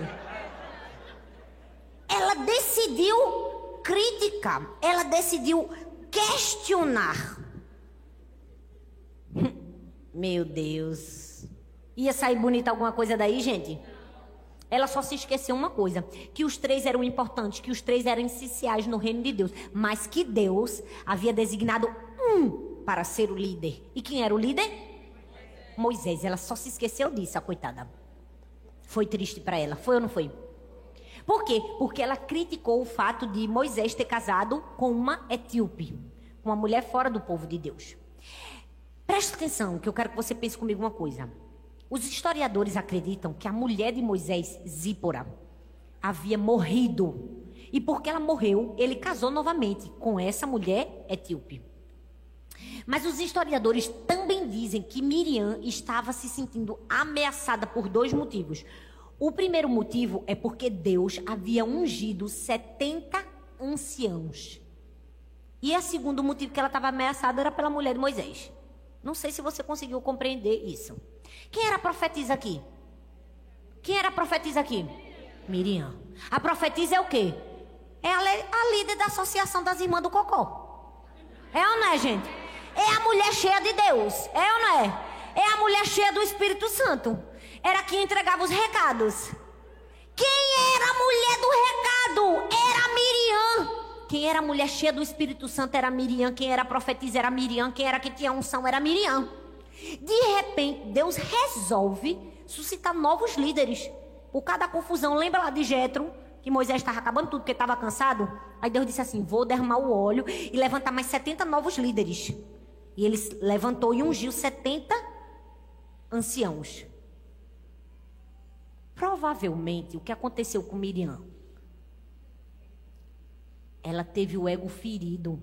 Ela decidiu criticar, ela decidiu questionar. Meu Deus. Ia sair bonita alguma coisa daí, gente? Ela só se esqueceu uma coisa: que os três eram importantes, que os três eram essenciais no reino de Deus, mas que Deus havia designado um para ser o líder. E quem era o líder? Moisés. Ela só se esqueceu disso, a coitada. Foi triste para ela, foi ou não foi? Por quê? Porque ela criticou o fato de Moisés ter casado com uma etíope, uma mulher fora do povo de Deus. Presta atenção, que eu quero que você pense comigo uma coisa. Os historiadores acreditam que a mulher de Moisés, Zípora, havia morrido. E porque ela morreu, ele casou novamente com essa mulher etíope. Mas os historiadores também dizem que Miriam estava se sentindo ameaçada por dois motivos. O primeiro motivo é porque Deus havia ungido 70 anciãos. E o segundo motivo que ela estava ameaçada era pela mulher de Moisés. Não sei se você conseguiu compreender isso. Quem era a profetisa aqui? Quem era a profetisa aqui? Miriam. A profetisa é o quê? É a, a líder da associação das irmãs do Cocó. É ou não é, gente? É a mulher cheia de Deus. É ou não é? É a mulher cheia do Espírito Santo. Era quem entregava os recados. Quem era a mulher do recado? Era Miriam. Quem era a mulher cheia do Espírito Santo era Miriam. Quem era profetisa era Miriam. Quem era que tinha unção era Miriam. De repente, Deus resolve suscitar novos líderes. Por cada confusão, lembra lá de Jetro, que Moisés estava acabando tudo porque estava cansado? Aí Deus disse assim: Vou derramar o óleo e levantar mais 70 novos líderes. E ele levantou e ungiu 70 anciãos. Provavelmente, o que aconteceu com Miriam? Ela teve o ego ferido.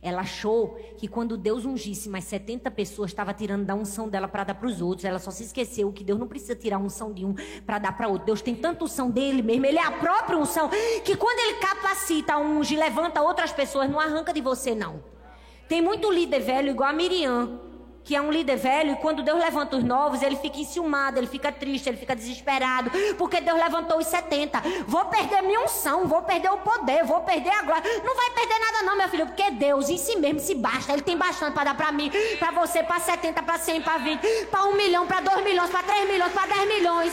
Ela achou que quando Deus ungisse mais 70 pessoas, estava tirando da unção dela para dar para os outros. Ela só se esqueceu que Deus não precisa tirar a unção de um para dar para outro. Deus tem tanta unção dele mesmo, ele é a própria unção, que quando ele capacita, unge, levanta outras pessoas, não arranca de você, não. Tem muito líder velho, igual a Miriam, que é um líder velho, e quando Deus levanta os novos, ele fica enciumado, ele fica triste, ele fica desesperado, porque Deus levantou os 70. Vou perder minha unção, vou perder o poder, vou perder a glória. Não vai perder nada, não, meu filho, porque Deus em si mesmo se basta. Ele tem bastante para dar para mim, para você, para 70, para 100, para 20, para 1 milhão, para 2 milhões, para 3 milhões, para 10 milhões.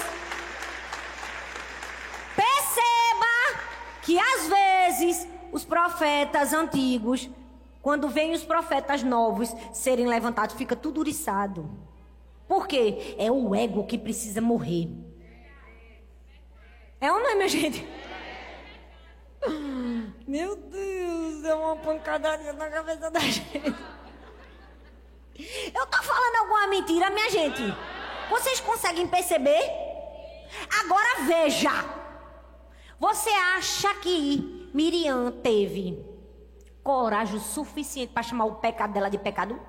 Perceba que às vezes os profetas antigos quando vem os profetas novos serem levantados, fica tudo uriçado. Por quê? É o ego que precisa morrer. É ou não é, minha gente? Meu Deus, é uma pancadaria na cabeça da gente. Eu tô falando alguma mentira, minha gente? Vocês conseguem perceber? Agora veja. Você acha que Miriam teve coragem suficiente para chamar o pecado dela de pecado?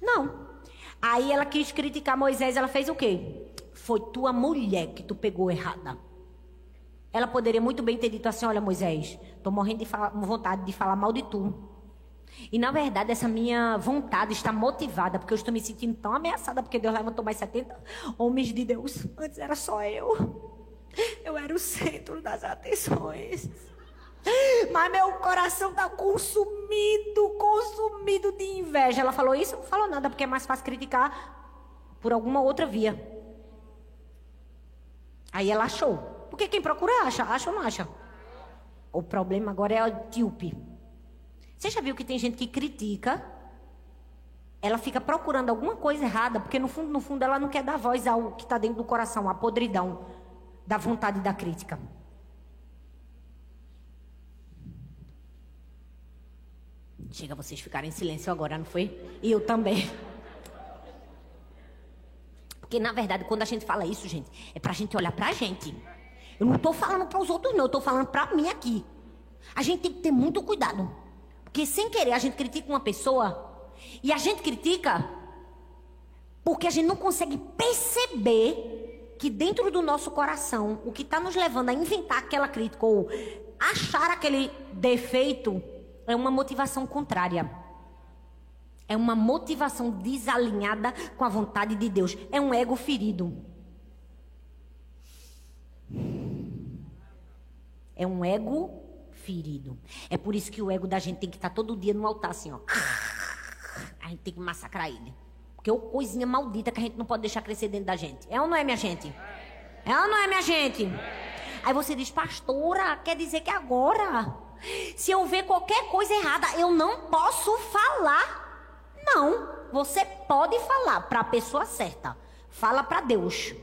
Não. Aí ela quis criticar Moisés, ela fez o quê? Foi tua mulher que tu pegou errada. Ela poderia muito bem ter dito assim: Olha, Moisés, estou morrendo de falar, vontade de falar mal de tu. E na verdade, essa minha vontade está motivada, porque eu estou me sentindo tão ameaçada, porque Deus levantou mais 70 homens de Deus. Antes era só eu. Eu era o centro das atenções. Mas meu coração está consumido, consumido de inveja. Ela falou isso? Não falou nada, porque é mais fácil criticar por alguma outra via. Aí ela achou. Porque quem procura acha, acha ou não acha? O problema agora é o etíope. Você já viu que tem gente que critica? Ela fica procurando alguma coisa errada, porque no fundo, no fundo, ela não quer dar voz ao que está dentro do coração, a podridão da vontade da crítica. Chega vocês ficarem em silêncio agora, não foi? E eu também. Porque, na verdade, quando a gente fala isso, gente, é pra gente olhar pra gente. Eu não tô falando para os outros, não. Eu tô falando pra mim aqui. A gente tem que ter muito cuidado. Porque, sem querer, a gente critica uma pessoa. E a gente critica porque a gente não consegue perceber que dentro do nosso coração, o que está nos levando a inventar aquela crítica ou achar aquele defeito é uma motivação contrária. É uma motivação desalinhada com a vontade de Deus. É um ego ferido. É um ego ferido. É por isso que o ego da gente tem que estar todo dia no altar, assim, ó. A gente tem que massacrar ele. Porque é uma coisinha maldita que a gente não pode deixar crescer dentro da gente. É ou não é, minha gente? É ou não é, minha gente? Aí você diz, pastora, quer dizer que agora se eu ver qualquer coisa errada, eu não posso falar. Não, você pode falar para a pessoa certa. Fala para Deus.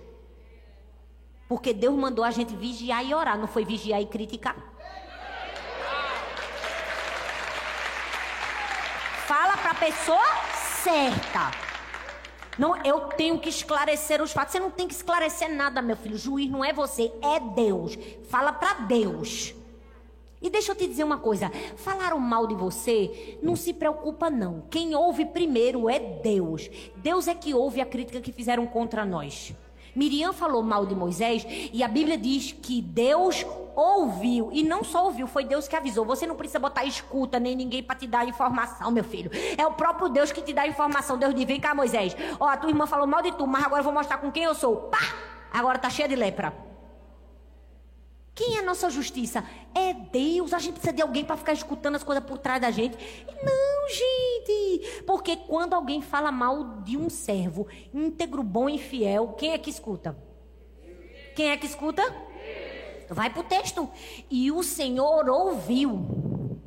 Porque Deus mandou a gente vigiar e orar, não foi vigiar e criticar. Fala para a pessoa certa. Não, eu tenho que esclarecer os fatos. Você não tem que esclarecer nada, meu filho. O juiz não é você, é Deus. Fala para Deus. E deixa eu te dizer uma coisa: falaram mal de você, não se preocupa, não. Quem ouve primeiro é Deus. Deus é que ouve a crítica que fizeram contra nós. Miriam falou mal de Moisés e a Bíblia diz que Deus ouviu. E não só ouviu, foi Deus que avisou. Você não precisa botar escuta nem ninguém para te dar informação, meu filho. É o próprio Deus que te dá informação. Deus diz: vem cá, Moisés. Ó, a tua irmã falou mal de tu, mas agora eu vou mostrar com quem eu sou. Pá! Agora tá cheia de lepra. Quem é a nossa justiça? É Deus. A gente precisa de alguém para ficar escutando as coisas por trás da gente. Não, gente. Porque quando alguém fala mal de um servo íntegro, bom e fiel, quem é que escuta? Quem é que escuta? Vai pro texto. E o Senhor ouviu.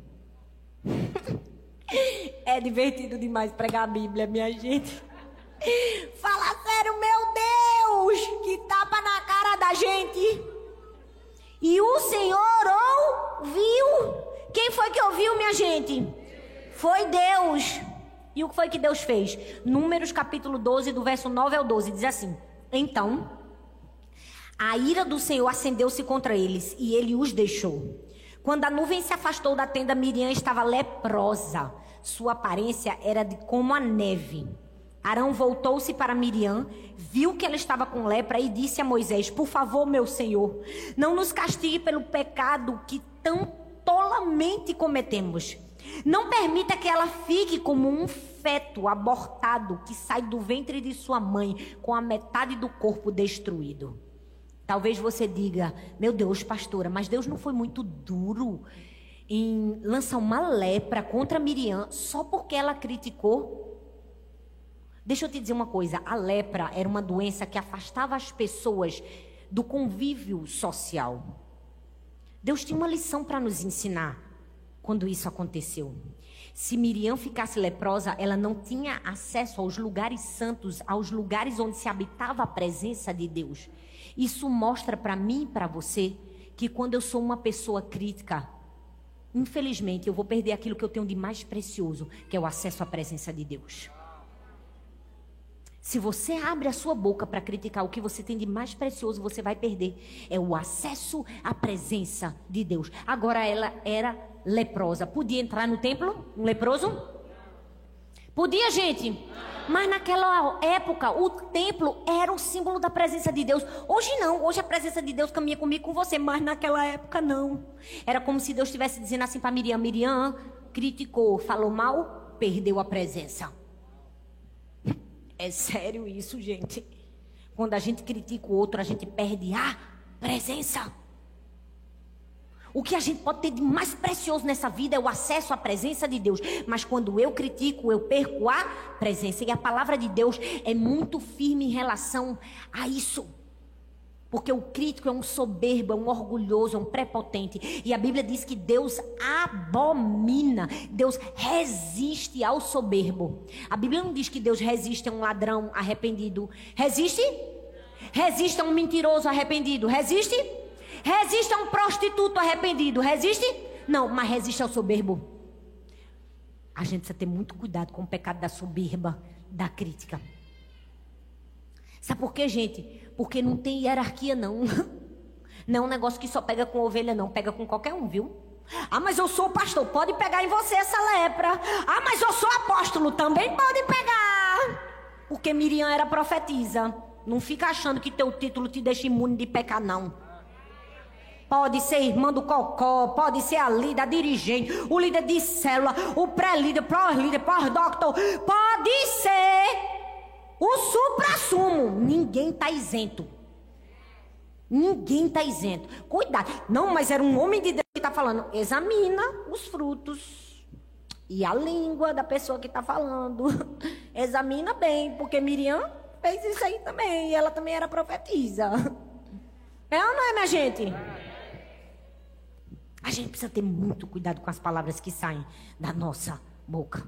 é divertido demais pregar a Bíblia, minha gente. Fala sério, meu Deus, que tapa na cara da gente. E o Senhor ouviu. Quem foi que ouviu, minha gente? Foi Deus. E o que foi que Deus fez? Números capítulo 12, do verso 9 ao 12, diz assim: Então, a ira do Senhor acendeu-se contra eles e ele os deixou. Quando a nuvem se afastou da tenda, Miriam estava leprosa. Sua aparência era de como a neve. Arão voltou-se para Miriam, viu que ela estava com lepra e disse a Moisés: Por favor, meu senhor, não nos castigue pelo pecado que tão tolamente cometemos. Não permita que ela fique como um feto abortado que sai do ventre de sua mãe com a metade do corpo destruído. Talvez você diga: Meu Deus, pastora, mas Deus não foi muito duro em lançar uma lepra contra Miriam só porque ela criticou? Deixa eu te dizer uma coisa: a lepra era uma doença que afastava as pessoas do convívio social. Deus tinha uma lição para nos ensinar quando isso aconteceu. Se Miriam ficasse leprosa, ela não tinha acesso aos lugares santos, aos lugares onde se habitava a presença de Deus. Isso mostra para mim e para você que quando eu sou uma pessoa crítica, infelizmente eu vou perder aquilo que eu tenho de mais precioso, que é o acesso à presença de Deus. Se você abre a sua boca para criticar o que você tem de mais precioso, você vai perder. É o acesso à presença de Deus. Agora ela era leprosa. Podia entrar no templo? Um leproso? Podia, gente? Mas naquela época, o templo era o símbolo da presença de Deus. Hoje não, hoje a presença de Deus caminha comigo com você, mas naquela época não. Era como se Deus estivesse dizendo assim para Miriam: Miriam criticou, falou mal, perdeu a presença. É sério isso, gente. Quando a gente critica o outro, a gente perde a presença. O que a gente pode ter de mais precioso nessa vida é o acesso à presença de Deus. Mas quando eu critico, eu perco a presença. E a palavra de Deus é muito firme em relação a isso. Porque o crítico é um soberbo, é um orgulhoso, é um prepotente. E a Bíblia diz que Deus abomina, Deus resiste ao soberbo. A Bíblia não diz que Deus resiste a um ladrão arrependido. Resiste? Resiste a um mentiroso arrependido. Resiste? Resiste a um prostituto arrependido. Resiste? Não, mas resiste ao soberbo. A gente precisa ter muito cuidado com o pecado da soberba, da crítica. Sabe por quê, gente? Porque não tem hierarquia, não. Não é um negócio que só pega com ovelha, não. Pega com qualquer um, viu? Ah, mas eu sou pastor. Pode pegar em você essa lepra. Ah, mas eu sou apóstolo. Também pode pegar. Porque Miriam era profetisa. Não fica achando que teu título te deixa imune de pecar, não. Pode ser irmã do cocó, pode ser a líder, a dirigente, o líder de célula, o pré-líder, pró-líder, pós-doctor. Pode ser o supra-sumo, ninguém está isento. Ninguém está isento. Cuidado. Não, mas era um homem de Deus que está falando. Examina os frutos. E a língua da pessoa que está falando. Examina bem, porque Miriam fez isso aí também. E ela também era profetisa. É ou não é, minha gente? A gente precisa ter muito cuidado com as palavras que saem da nossa boca.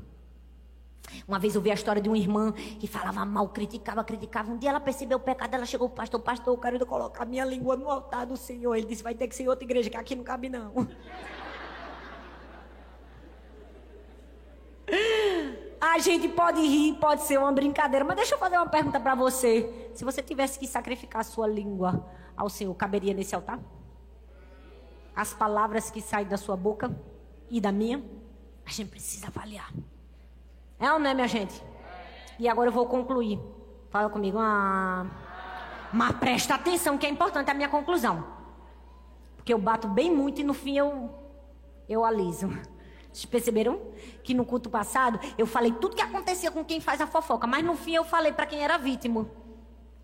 Uma vez eu vi a história de uma irmã que falava mal, criticava, criticava. Um dia ela percebeu o pecado, ela chegou para o pastor, pastor, eu quero colocar minha língua no altar do Senhor. Ele disse, vai ter que ser outra igreja, que aqui não cabe não. A gente pode rir, pode ser uma brincadeira, mas deixa eu fazer uma pergunta para você. Se você tivesse que sacrificar a sua língua ao Senhor, caberia nesse altar? As palavras que saem da sua boca e da minha, a gente precisa avaliar. É ou não é, minha gente? E agora eu vou concluir. Fala comigo. Ah, mas presta atenção que é importante a minha conclusão. Porque eu bato bem muito e no fim eu, eu aliso. Vocês perceberam? Que no culto passado eu falei tudo que acontecia com quem faz a fofoca, mas no fim eu falei para quem era vítima.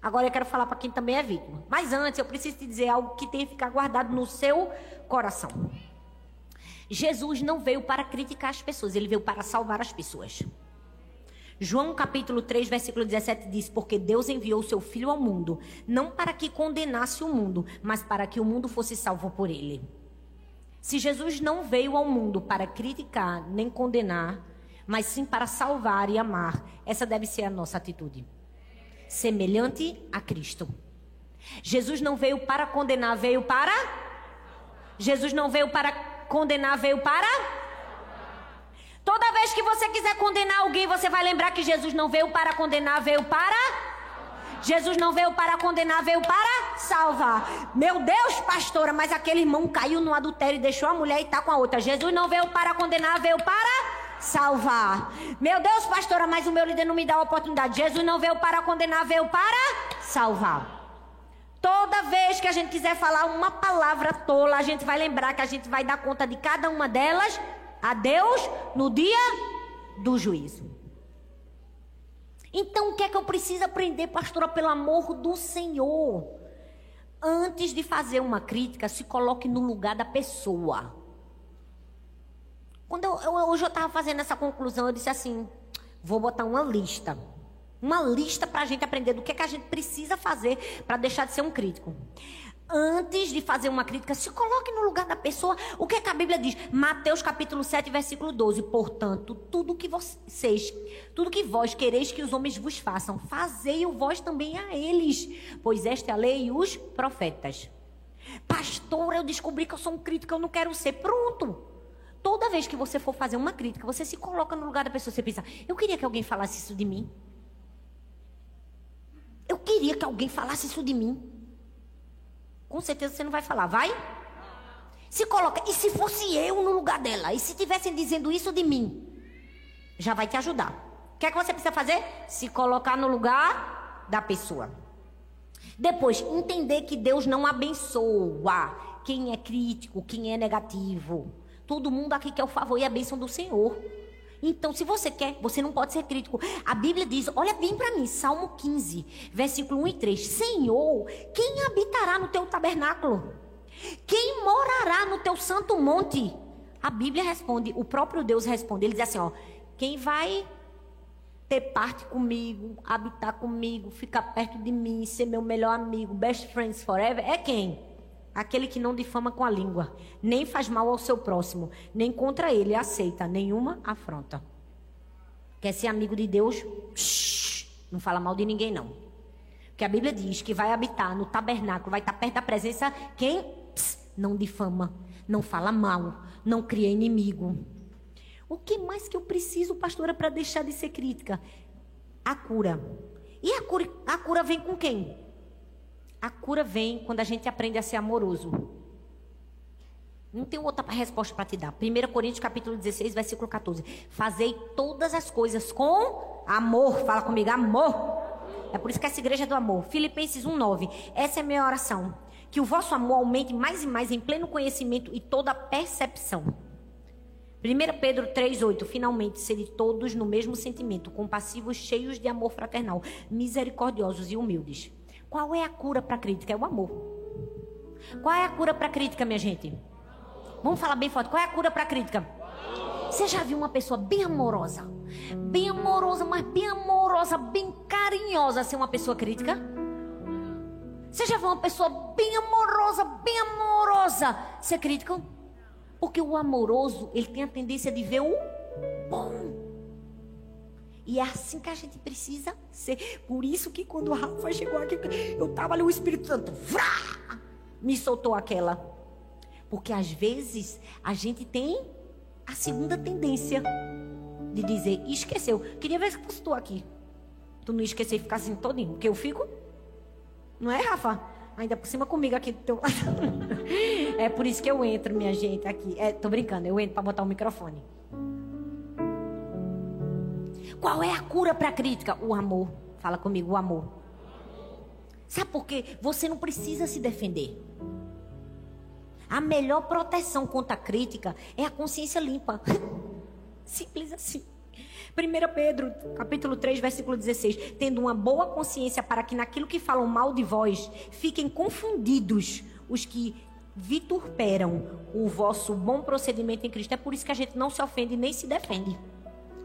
Agora eu quero falar para quem também é vítima. Mas antes eu preciso te dizer algo que tem que ficar guardado no seu coração. Jesus não veio para criticar as pessoas, ele veio para salvar as pessoas. João capítulo 3, versículo 17 diz: Porque Deus enviou seu Filho ao mundo, não para que condenasse o mundo, mas para que o mundo fosse salvo por ele. Se Jesus não veio ao mundo para criticar nem condenar, mas sim para salvar e amar, essa deve ser a nossa atitude. Semelhante a Cristo. Jesus não veio para condenar, veio para. Jesus não veio para condenar, veio para Toda vez que você quiser condenar alguém, você vai lembrar que Jesus não veio para condenar, veio para. Jesus não veio para condenar, veio para salvar. Meu Deus, pastora, mas aquele irmão caiu no adultério e deixou a mulher e está com a outra. Jesus não veio para condenar, veio para salvar. Meu Deus, pastora, mas o meu líder não me dá a oportunidade. Jesus não veio para condenar, veio para salvar. Toda vez que a gente quiser falar uma palavra tola, a gente vai lembrar que a gente vai dar conta de cada uma delas a Deus no dia do juízo. Então, o que é que eu preciso aprender, pastora, pelo amor do Senhor? Antes de fazer uma crítica, se coloque no lugar da pessoa. Quando eu, eu hoje eu estava fazendo essa conclusão, eu disse assim: vou botar uma lista. Uma lista para a gente aprender do que, é que a gente precisa fazer para deixar de ser um crítico antes de fazer uma crítica, se coloque no lugar da pessoa. O que, é que a Bíblia diz? Mateus capítulo 7, versículo 12. Portanto, tudo que vocês, tudo que vós quereis que os homens vos façam, fazei-o vós também a eles, pois esta é a lei e os profetas. Pastor, eu descobri que eu sou um crítico, eu não quero ser. Pronto. Toda vez que você for fazer uma crítica, você se coloca no lugar da pessoa, você pensa, eu queria que alguém falasse isso de mim. queria que alguém falasse isso de mim. Com certeza você não vai falar, vai? Se coloca, e se fosse eu no lugar dela? E se tivessem dizendo isso de mim? Já vai te ajudar. O que é que você precisa fazer? Se colocar no lugar da pessoa. Depois, entender que Deus não abençoa quem é crítico, quem é negativo. Todo mundo aqui quer o favor e a bênção do Senhor. Então, se você quer, você não pode ser crítico. A Bíblia diz, olha bem para mim, Salmo 15, versículo 1 e 3. Senhor, quem habitará no teu tabernáculo? Quem morará no teu santo monte? A Bíblia responde, o próprio Deus responde. Ele diz assim, ó, quem vai ter parte comigo, habitar comigo, ficar perto de mim, ser meu melhor amigo, best friends forever, é quem? Aquele que não difama com a língua, nem faz mal ao seu próximo, nem contra ele aceita nenhuma afronta. Quer ser amigo de Deus? Shhh, não fala mal de ninguém, não. Porque a Bíblia diz que vai habitar no tabernáculo, vai estar perto da presença quem Pss, não difama, não fala mal, não cria inimigo. O que mais que eu preciso, pastora, para deixar de ser crítica? A cura. E a cura, a cura vem com quem? A cura vem quando a gente aprende a ser amoroso. Não tem outra resposta para te dar. 1 Coríntios capítulo 16, versículo 14. Fazei todas as coisas com amor. Fala comigo, amor. É por isso que essa igreja é do amor. Filipenses 1,9. Essa é a minha oração. Que o vosso amor aumente mais e mais em pleno conhecimento e toda percepção. 1 Pedro 3,8. Finalmente, serem todos no mesmo sentimento, compassivos, cheios de amor fraternal, misericordiosos e humildes. Qual é a cura para a crítica? É o amor. Qual é a cura para a crítica, minha gente? Vamos falar bem forte. Qual é a cura para a crítica? Você já viu uma pessoa bem amorosa? Bem amorosa, mas bem amorosa, bem carinhosa ser uma pessoa crítica? Você já viu uma pessoa bem amorosa, bem amorosa ser crítica? Porque o amoroso, ele tem a tendência de ver o bom. E é assim que a gente precisa ser. Por isso que quando o Rafa chegou aqui, eu estava ali, o Espírito Santo vrá, me soltou aquela. Porque às vezes a gente tem a segunda tendência de dizer, esqueceu. Queria ver se fosse tu aqui. Tu não esquecer e ficar assim todinho. Porque eu fico. Não é, Rafa? Ainda por cima comigo aqui do teu lado. é por isso que eu entro, minha gente, aqui. É, tô brincando, eu entro para botar o microfone. Qual é a cura para a crítica? O amor. Fala comigo, o amor. Sabe por quê? Você não precisa se defender. A melhor proteção contra a crítica é a consciência limpa. Simples assim. 1 Pedro, capítulo 3, versículo 16. Tendo uma boa consciência para que naquilo que falam mal de vós, fiquem confundidos os que viturperam o vosso bom procedimento em Cristo. É por isso que a gente não se ofende nem se defende.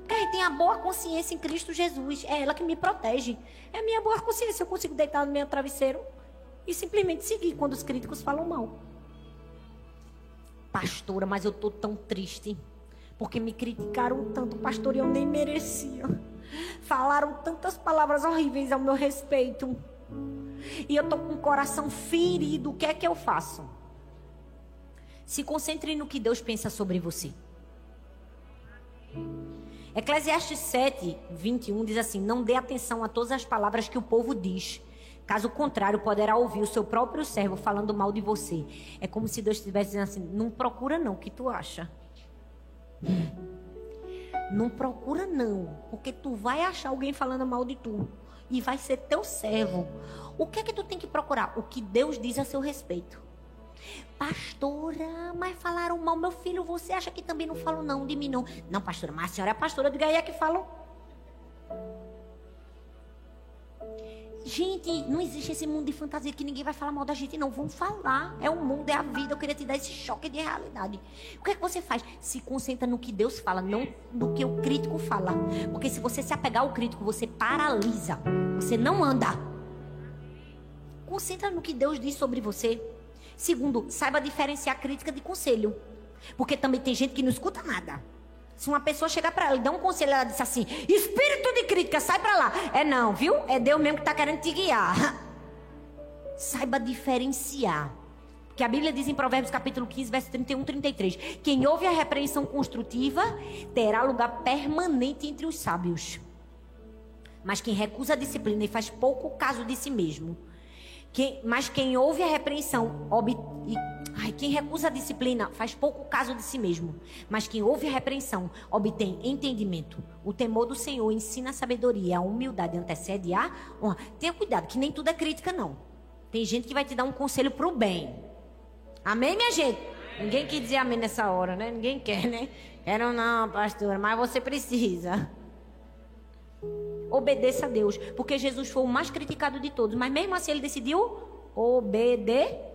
Gente tem a boa consciência em Cristo Jesus. É ela que me protege. É a minha boa consciência. Eu consigo deitar no meu travesseiro e simplesmente seguir quando os críticos falam mal. Pastora, mas eu estou tão triste. Porque me criticaram tanto, pastor, e eu nem merecia. Falaram tantas palavras horríveis ao meu respeito. E eu estou com o coração ferido. O que é que eu faço? Se concentre no que Deus pensa sobre você. Eclesiastes 7, 21 diz assim: Não dê atenção a todas as palavras que o povo diz. Caso contrário, poderá ouvir o seu próprio servo falando mal de você. É como se Deus estivesse dizendo assim: Não procura, não, o que tu acha? Não procura, não, porque tu vai achar alguém falando mal de tu e vai ser teu servo. O que é que tu tem que procurar? O que Deus diz a seu respeito. Pastora, mas falaram mal, meu filho, você acha que também não falam não de mim não? Não, pastora, mas a senhora é pastora, aí é que falam. Gente, não existe esse mundo de fantasia que ninguém vai falar mal da gente, não. Vão falar. É o mundo, é a vida. Eu queria te dar esse choque de realidade. O que é que você faz? Se concentra no que Deus fala, não no que o crítico fala. Porque se você se apegar ao crítico, você paralisa. Você não anda. Concentra no que Deus diz sobre você. Segundo, saiba diferenciar crítica de conselho. Porque também tem gente que não escuta nada. Se uma pessoa chegar para ela e dar um conselho, ela diz assim: espírito de crítica, sai para lá. É não, viu? É Deus mesmo que está querendo te guiar. Saiba diferenciar. Porque a Bíblia diz em Provérbios capítulo 15, verso 31, 33: Quem ouve a repreensão construtiva terá lugar permanente entre os sábios. Mas quem recusa a disciplina e faz pouco caso de si mesmo. Quem, mas quem ouve a repreensão ob, e, ai, quem recusa a disciplina faz pouco caso de si mesmo. Mas quem ouve a repreensão obtém entendimento. O temor do Senhor ensina a sabedoria. A humildade antecede a honra. Tenha cuidado, que nem tudo é crítica, não. Tem gente que vai te dar um conselho pro bem. Amém, minha gente? Ninguém quer dizer amém nessa hora, né? Ninguém quer, né? Quero não, pastora, mas você precisa. Obedeça a Deus, porque Jesus foi o mais criticado de todos, mas mesmo assim ele decidiu obedecer.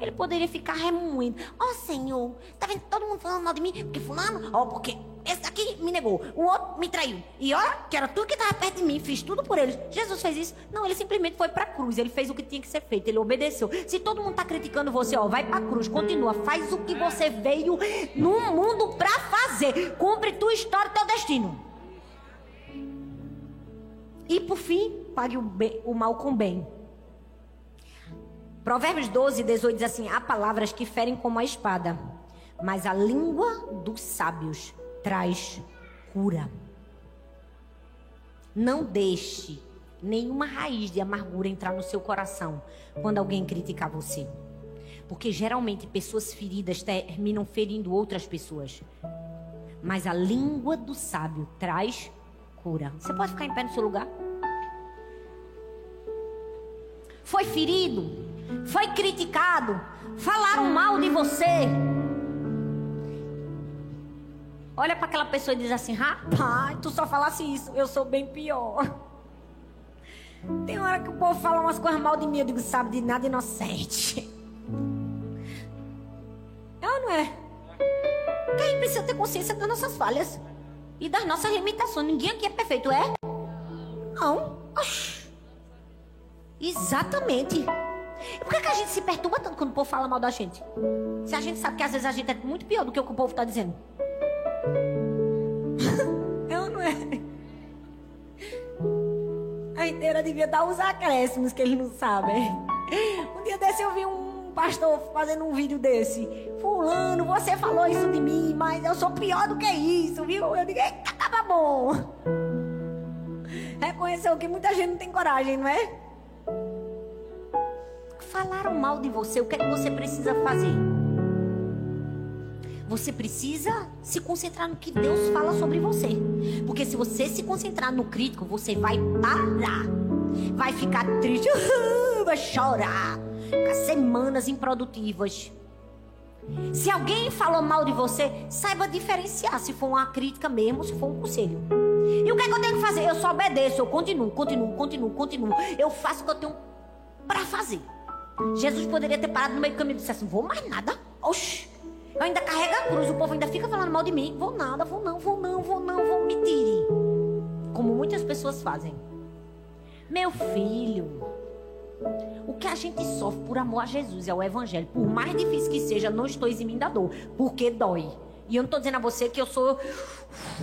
Ele poderia ficar remoendo. Ó oh, Senhor, tá vendo todo mundo falando mal de mim? Porque fulano, ó, oh, porque esse daqui me negou, o outro me traiu. E ó, que era tu que estava perto de mim, fiz tudo por eles. Jesus fez isso? Não, ele simplesmente foi para a cruz, ele fez o que tinha que ser feito, ele obedeceu. Se todo mundo tá criticando você, ó, vai para a cruz, continua, faz o que você veio no mundo para fazer. Cumpre tua história, teu destino. E por fim, pague o, bem, o mal com bem. Provérbios 12, 18 diz assim: Há palavras que ferem como a espada, mas a língua dos sábios traz cura. Não deixe nenhuma raiz de amargura entrar no seu coração quando alguém criticar você. Porque geralmente pessoas feridas terminam ferindo outras pessoas. Mas a língua do sábio traz cura. Você pode ficar em pé no seu lugar? Foi ferido, foi criticado, falaram mal de você. Olha para aquela pessoa e diz assim: rapaz, tu só falasse isso, eu sou bem pior. Tem hora que o povo fala umas coisas mal de mim, eu digo, sabe de nada inocente. É ou não é? Quem precisa ter consciência das nossas falhas e das nossas limitações. Ninguém aqui é perfeito, é? Não. Oxi. Exatamente. E por que, que a gente se perturba tanto quando o povo fala mal da gente? Se a gente sabe que às vezes a gente é muito pior do que o que o povo está dizendo. é ou não é? A inteira devia dar os acréscimos que eles não sabem. Um dia desse eu vi um pastor fazendo um vídeo desse. Fulano, você falou isso de mim, mas eu sou pior do que isso, viu? Eu digo, eita, tava bom. Reconheceu que muita gente não tem coragem, não é? Falaram mal de você, o que é que você precisa fazer? Você precisa se concentrar no que Deus fala sobre você. Porque se você se concentrar no crítico, você vai parar. Vai ficar triste, vai chorar. Ficar semanas improdutivas. Se alguém falou mal de você, saiba diferenciar se for uma crítica mesmo, se for um conselho. E o que, é que eu tenho que fazer? Eu só obedeço, eu continuo, continuo, continuo, continuo. Eu faço o que eu tenho para fazer. Jesus poderia ter parado no meio do caminho e disse assim: vou mais nada. Oxi. Eu ainda carrego a cruz, o povo ainda fica falando mal de mim. Vou nada, vou não, vou não, vou não, vou me tire. Como muitas pessoas fazem. Meu filho, o que a gente sofre por amor a Jesus e ao Evangelho, por mais difícil que seja, não estou eximindo da dor, porque dói. E eu não estou dizendo a você que eu sou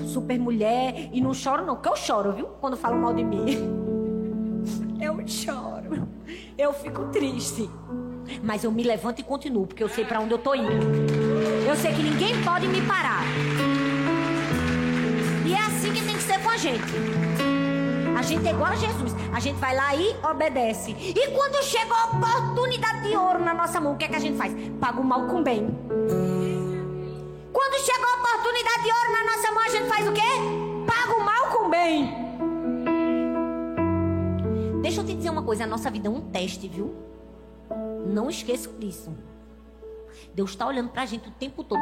super mulher e não choro, não, porque eu choro, viu? Quando falam mal de mim. Eu choro. Eu fico triste. Mas eu me levanto e continuo, porque eu sei para onde eu tô indo. Eu sei que ninguém pode me parar. E é assim que tem que ser com a gente. A gente é igual a Jesus. A gente vai lá e obedece. E quando chega a oportunidade de ouro na nossa mão, o que é que a gente faz? Paga o mal com bem. Quando chega a oportunidade de ouro na nossa mão, a gente faz o quê? Paga o mal com bem. Deixa eu te dizer uma coisa: a nossa vida é um teste, viu? Não esqueça disso. Deus está olhando para a gente o tempo todo.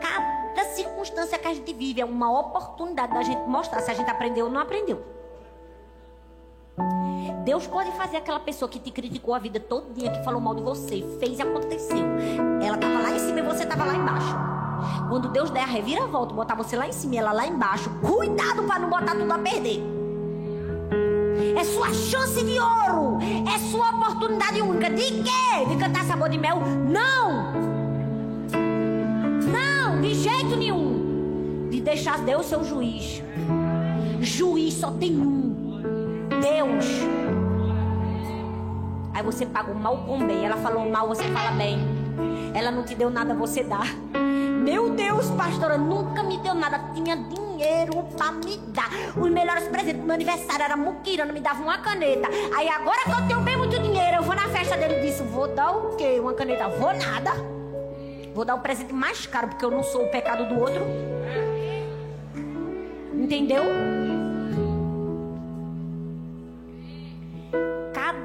Cada circunstância que a gente vive é uma oportunidade da gente mostrar se a gente aprendeu ou não aprendeu. Deus pode fazer aquela pessoa que te criticou a vida todo dia, que falou mal de você, fez e aconteceu. Ela estava lá em cima e você estava lá embaixo. Quando Deus der a reviravolta, botar você lá em cima e ela lá embaixo, cuidado para não botar tudo a perder. É sua chance de ouro. É sua oportunidade única. De quê? De cantar sabor de mel? Não! Não, de jeito nenhum. De deixar Deus ser o juiz. Juiz só tem um. Deus. Aí você paga o mal com bem. Ela falou mal, você fala bem. Ela não te deu nada, você dá. Meu Deus, pastora, nunca me deu nada. Tinha dinheiro pra me dar. Os melhores presentes do meu aniversário era muquirana, me dava uma caneta. Aí agora que eu tenho bem muito dinheiro, eu vou na festa dele e disse: vou dar o quê? Uma caneta? Vou nada. Vou dar o presente mais caro, porque eu não sou o pecado do outro. Entendeu?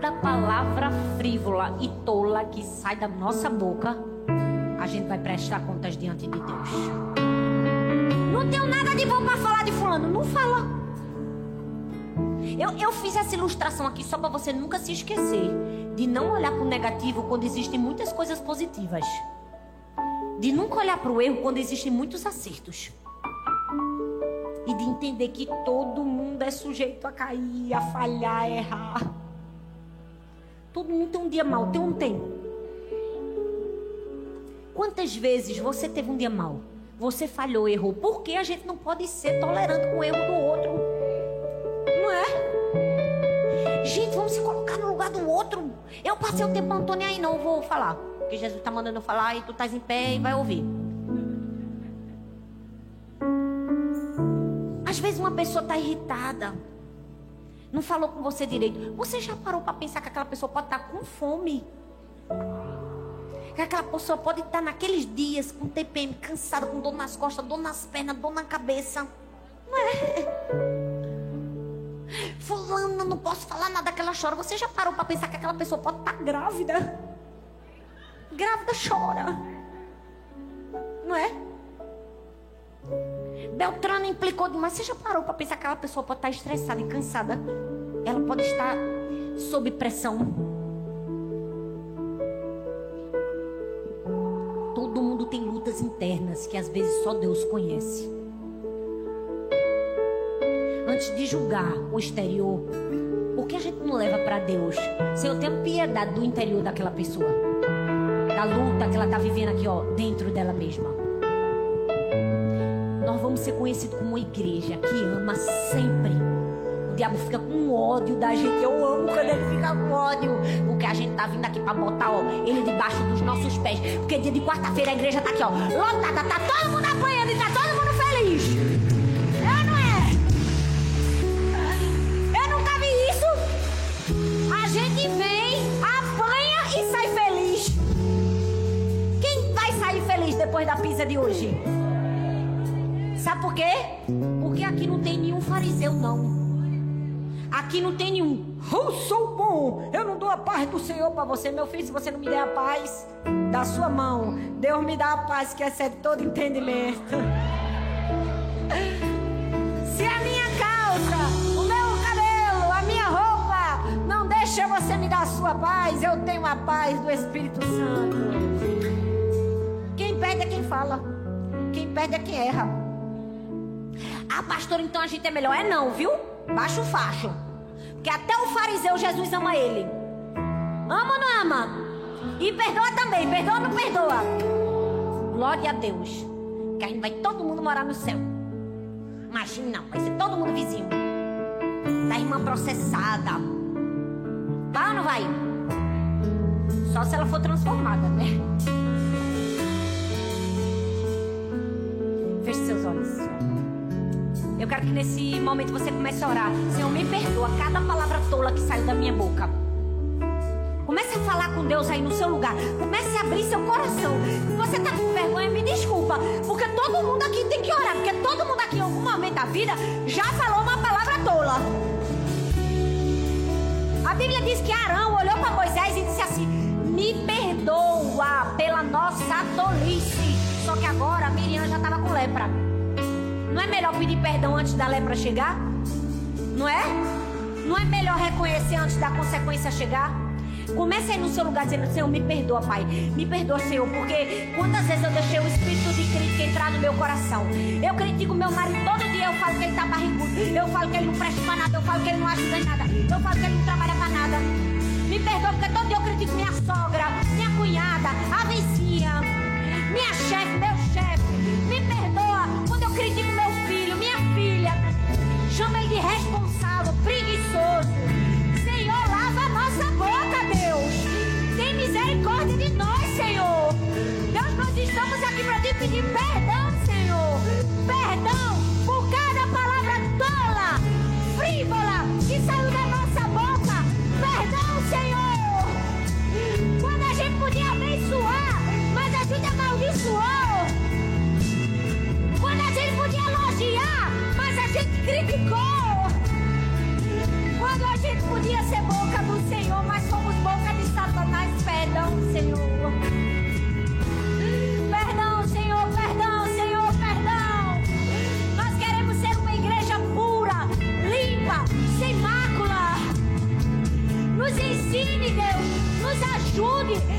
Cada palavra frívola e tola que sai da nossa boca, a gente vai prestar contas diante de Deus. Não tenho nada de bom para falar de fulano. Não fala. Eu, eu fiz essa ilustração aqui só para você nunca se esquecer de não olhar para o negativo quando existem muitas coisas positivas. De nunca olhar para o erro quando existem muitos acertos e de entender que todo mundo é sujeito a cair, a falhar, a errar. Todo mundo tem um dia mal, tem ou não tem? Quantas vezes você teve um dia mal? Você falhou, errou. Por que a gente não pode ser tolerante com o erro do outro? Não é? Gente, vamos se colocar no lugar do outro. Eu passei o tempo Antônio aí, não vou falar. Porque Jesus está mandando eu falar e tu estás em pé e vai ouvir. Às vezes uma pessoa está irritada, não falou com você direito. Você já parou para pensar que aquela pessoa pode estar tá com fome? Que aquela pessoa pode estar tá naqueles dias com TPM, cansada, com dor nas costas, dor nas pernas, dor na cabeça. Não é? Fulana, não posso falar nada que ela chora. Você já parou para pensar que aquela pessoa pode estar tá grávida? Grávida chora. Não é? Beltrano implicou demais. Você já parou para pensar que aquela pessoa pode estar estressada e cansada? Ela pode estar sob pressão. Todo mundo tem lutas internas que às vezes só Deus conhece. Antes de julgar o exterior, por que a gente não leva para Deus? Se eu tenho piedade do interior daquela pessoa, da luta que ela está vivendo aqui, ó, dentro dela mesma vamos ser conhecidos como uma igreja que ama sempre. O diabo fica com ódio da gente. Eu amo quando ele fica com ódio. Porque a gente tá vindo aqui pra botar, ó, ele debaixo dos nossos pés. Porque dia de quarta-feira a igreja tá aqui, ó, lotada. Tá todo mundo apanhando e tá todo mundo feliz. É não é? Eu nunca vi isso. A gente vem, apanha e sai feliz. Quem vai sair feliz depois da pizza de hoje? Sabe por quê? Porque aqui não tem nenhum fariseu, não. Aqui não tem nenhum. Eu sou bom. Eu não dou a paz do Senhor para você, meu filho. Se você não me der a paz da sua mão, Deus me dá a paz que excede todo entendimento. Se a minha calça, o meu cabelo, a minha roupa não deixa você me dar a sua paz, eu tenho a paz do Espírito Santo. Quem perde é quem fala. Quem perde é quem erra. Ah, pastor, então a gente é melhor. É não, viu? Baixa o facho. Porque até o fariseu Jesus ama ele. Ama ou não ama? E perdoa também. Perdoa ou não perdoa? Glória a Deus. Que a gente vai todo mundo morar no céu. Imagina, não. Vai ser todo mundo vizinho. Da irmã processada. Vai ou não vai? Só se ela for transformada, né? Feche seus olhos. Eu quero que nesse momento você comece a orar. Senhor, me perdoa cada palavra tola que saiu da minha boca. Comece a falar com Deus aí no seu lugar. Comece a abrir seu coração. Se você está com vergonha, me desculpa. Porque todo mundo aqui tem que orar. Porque todo mundo aqui em algum momento da vida já falou uma palavra tola. A Bíblia diz que Arão olhou para Moisés e disse assim: Me perdoa pela nossa tolice. Só que agora Miriam já estava com lepra. Não é melhor pedir perdão antes da lepra chegar? Não é? Não é melhor reconhecer antes da consequência chegar? Comece aí no seu lugar dizendo: Senhor, me perdoa, Pai. Me perdoa, Senhor, porque quantas vezes eu deixei o espírito de crítica entrar no meu coração? Eu critico meu marido todo dia. Eu falo que ele tá barrigudo. Eu falo que ele não presta pra nada. Eu falo que ele não ajuda em nada. Eu falo que ele não trabalha pra nada. Me perdoa, porque todo dia eu critico minha sogra, minha cunhada, a vizinha, minha chefe, meu Senhor. Perdão, Senhor, perdão, Senhor, perdão. Nós queremos ser uma igreja pura, limpa, sem mácula. Nos ensine, Deus, nos ajude.